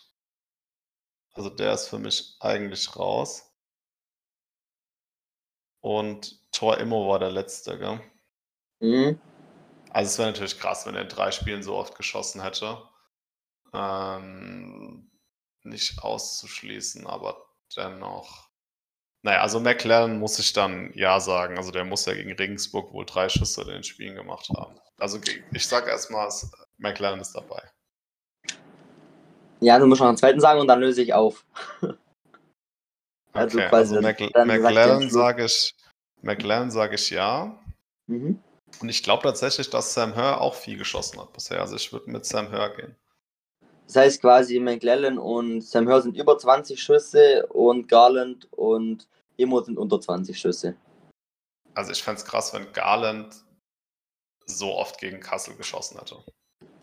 Also der ist für mich eigentlich raus. Und Tor Immo war der letzte, gell? Mhm. Also es wäre natürlich krass, wenn er in drei Spielen so oft geschossen hätte. Ähm, nicht auszuschließen, aber dennoch. Naja, also McLaren muss ich dann ja sagen. Also der muss ja gegen Regensburg wohl drei Schüsse in den Spielen gemacht haben. Also ich sage erstmal, McLaren ist dabei. Ja, du musst noch einen zweiten sagen und dann löse ich auf. also okay, quasi also Mac McLaren sage ich, McLaren sage ich ja. Mhm. Und ich glaube tatsächlich, dass Sam Hör auch viel geschossen hat bisher. Also ich würde mit Sam Hör gehen. Das heißt quasi, McLellan und Sam Hör sind über 20 Schüsse und Garland und Emo sind unter 20 Schüsse. Also ich fände es krass, wenn Garland so oft gegen Kassel geschossen hätte.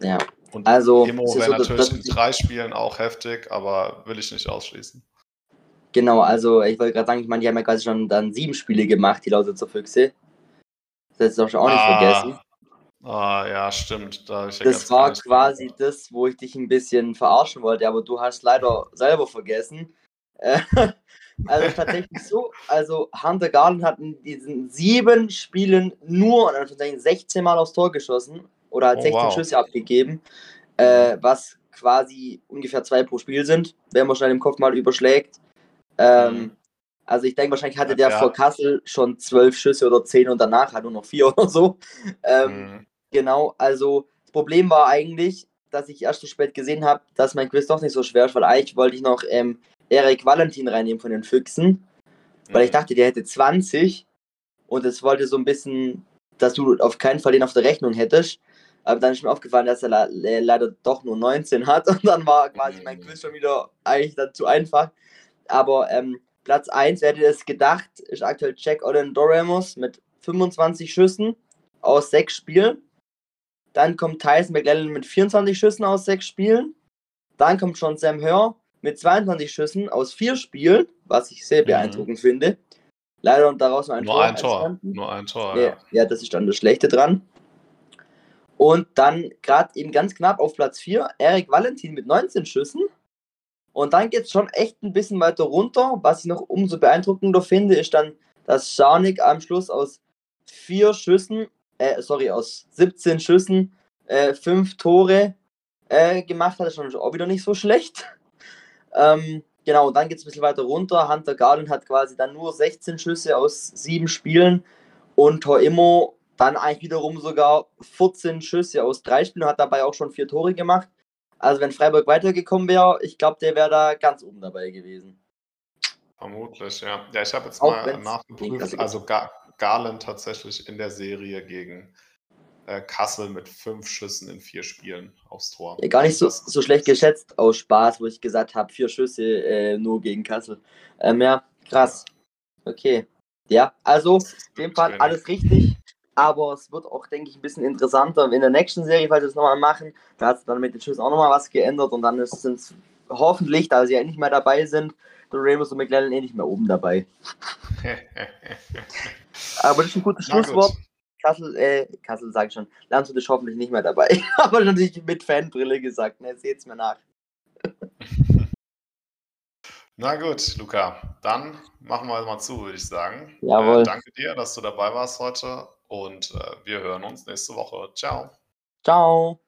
Ja. Und also, Emo wäre so, natürlich in drei Spielen auch heftig, aber will ich nicht ausschließen. Genau, also ich wollte gerade sagen, ich meine, die haben ja quasi schon dann sieben Spiele gemacht, die Lausitzer Füchse. Das ist auch nicht ah, vergessen. Ah, ja, stimmt. Da ja das war quasi gemacht. das, wo ich dich ein bisschen verarschen wollte, aber du hast leider selber vergessen. also tatsächlich so, also Hunter Garland hat in diesen sieben Spielen nur 16 Mal aufs Tor geschossen oder hat oh, 16 wow. Schüsse abgegeben, äh, was quasi ungefähr zwei pro Spiel sind, wenn man schnell im Kopf mal überschlägt. Ähm, mhm. Also ich denke, wahrscheinlich hatte der ja. vor Kassel schon zwölf Schüsse oder zehn und danach hat nur noch vier oder so. Ähm, mhm. Genau, also das Problem war eigentlich, dass ich erst zu spät gesehen habe, dass mein Quiz doch nicht so schwer ist, weil eigentlich wollte ich noch ähm, Erik Valentin reinnehmen von den Füchsen, weil ich mhm. dachte, der hätte 20 und es wollte so ein bisschen, dass du auf keinen Fall den auf der Rechnung hättest. Aber dann ist mir aufgefallen, dass er le leider doch nur 19 hat und dann war quasi mein Quiz schon wieder eigentlich dann zu einfach. Aber ähm, Platz 1, wer hätte es gedacht, ist aktuell Jack Olin Doramos mit 25 Schüssen aus 6 Spielen. Dann kommt Tyson McLellan mit 24 Schüssen aus 6 Spielen. Dann kommt schon Sam Hör mit 22 Schüssen aus 4 Spielen, was ich sehr mhm. beeindruckend mhm. finde. Leider und daraus nur ein nur Tor. Ein Tor. Nur ein Tor. Ja, ja, das ist dann das Schlechte dran. Und dann gerade eben ganz knapp auf Platz 4 Erik Valentin mit 19 Schüssen. Und dann geht es schon echt ein bisschen weiter runter. Was ich noch umso beeindruckender finde, ist dann, dass Scharnik am Schluss aus vier Schüssen, äh, sorry, aus 17 Schüssen äh, fünf Tore äh, gemacht hat. Das ist schon auch wieder nicht so schlecht. ähm, genau, und dann geht es ein bisschen weiter runter. Hunter Garland hat quasi dann nur 16 Schüsse aus sieben Spielen und Tor Immo dann eigentlich wiederum sogar 14 Schüsse aus drei Spielen, hat dabei auch schon vier Tore gemacht. Also wenn Freiburg weitergekommen wäre, ich glaube, der wäre da ganz oben dabei gewesen. Vermutlich, ja. Ja, ich habe jetzt auch mal nachgeprüft. Also Gar Garland tatsächlich in der Serie gegen äh, Kassel mit fünf Schüssen in vier Spielen aufs Tor. Ja, gar nicht so, so schlecht geschätzt aus Spaß, wo ich gesagt habe, vier Schüsse äh, nur gegen Kassel. Ähm, ja, krass. Okay. Ja, also in dem Fall alles richtig. Aber es wird auch, denke ich, ein bisschen interessanter in der nächsten Serie, falls sie es nochmal machen. Da hat es dann mit den Schuss auch nochmal was geändert und dann sind es hoffentlich, da sie ja nicht mehr dabei sind, der Ramos und McLaren eh nicht mehr oben dabei. aber das ist ein gutes Schlusswort. Gut. Kassel, äh, Kassel sage ich schon, Landshut ist hoffentlich nicht mehr dabei. aber natürlich mit Fanbrille gesagt, ne, seht's mir nach. Na gut, Luca, dann machen wir mal zu, würde ich sagen. Jawohl. Äh, danke dir, dass du dabei warst heute und äh, wir hören uns nächste Woche. Ciao. Ciao.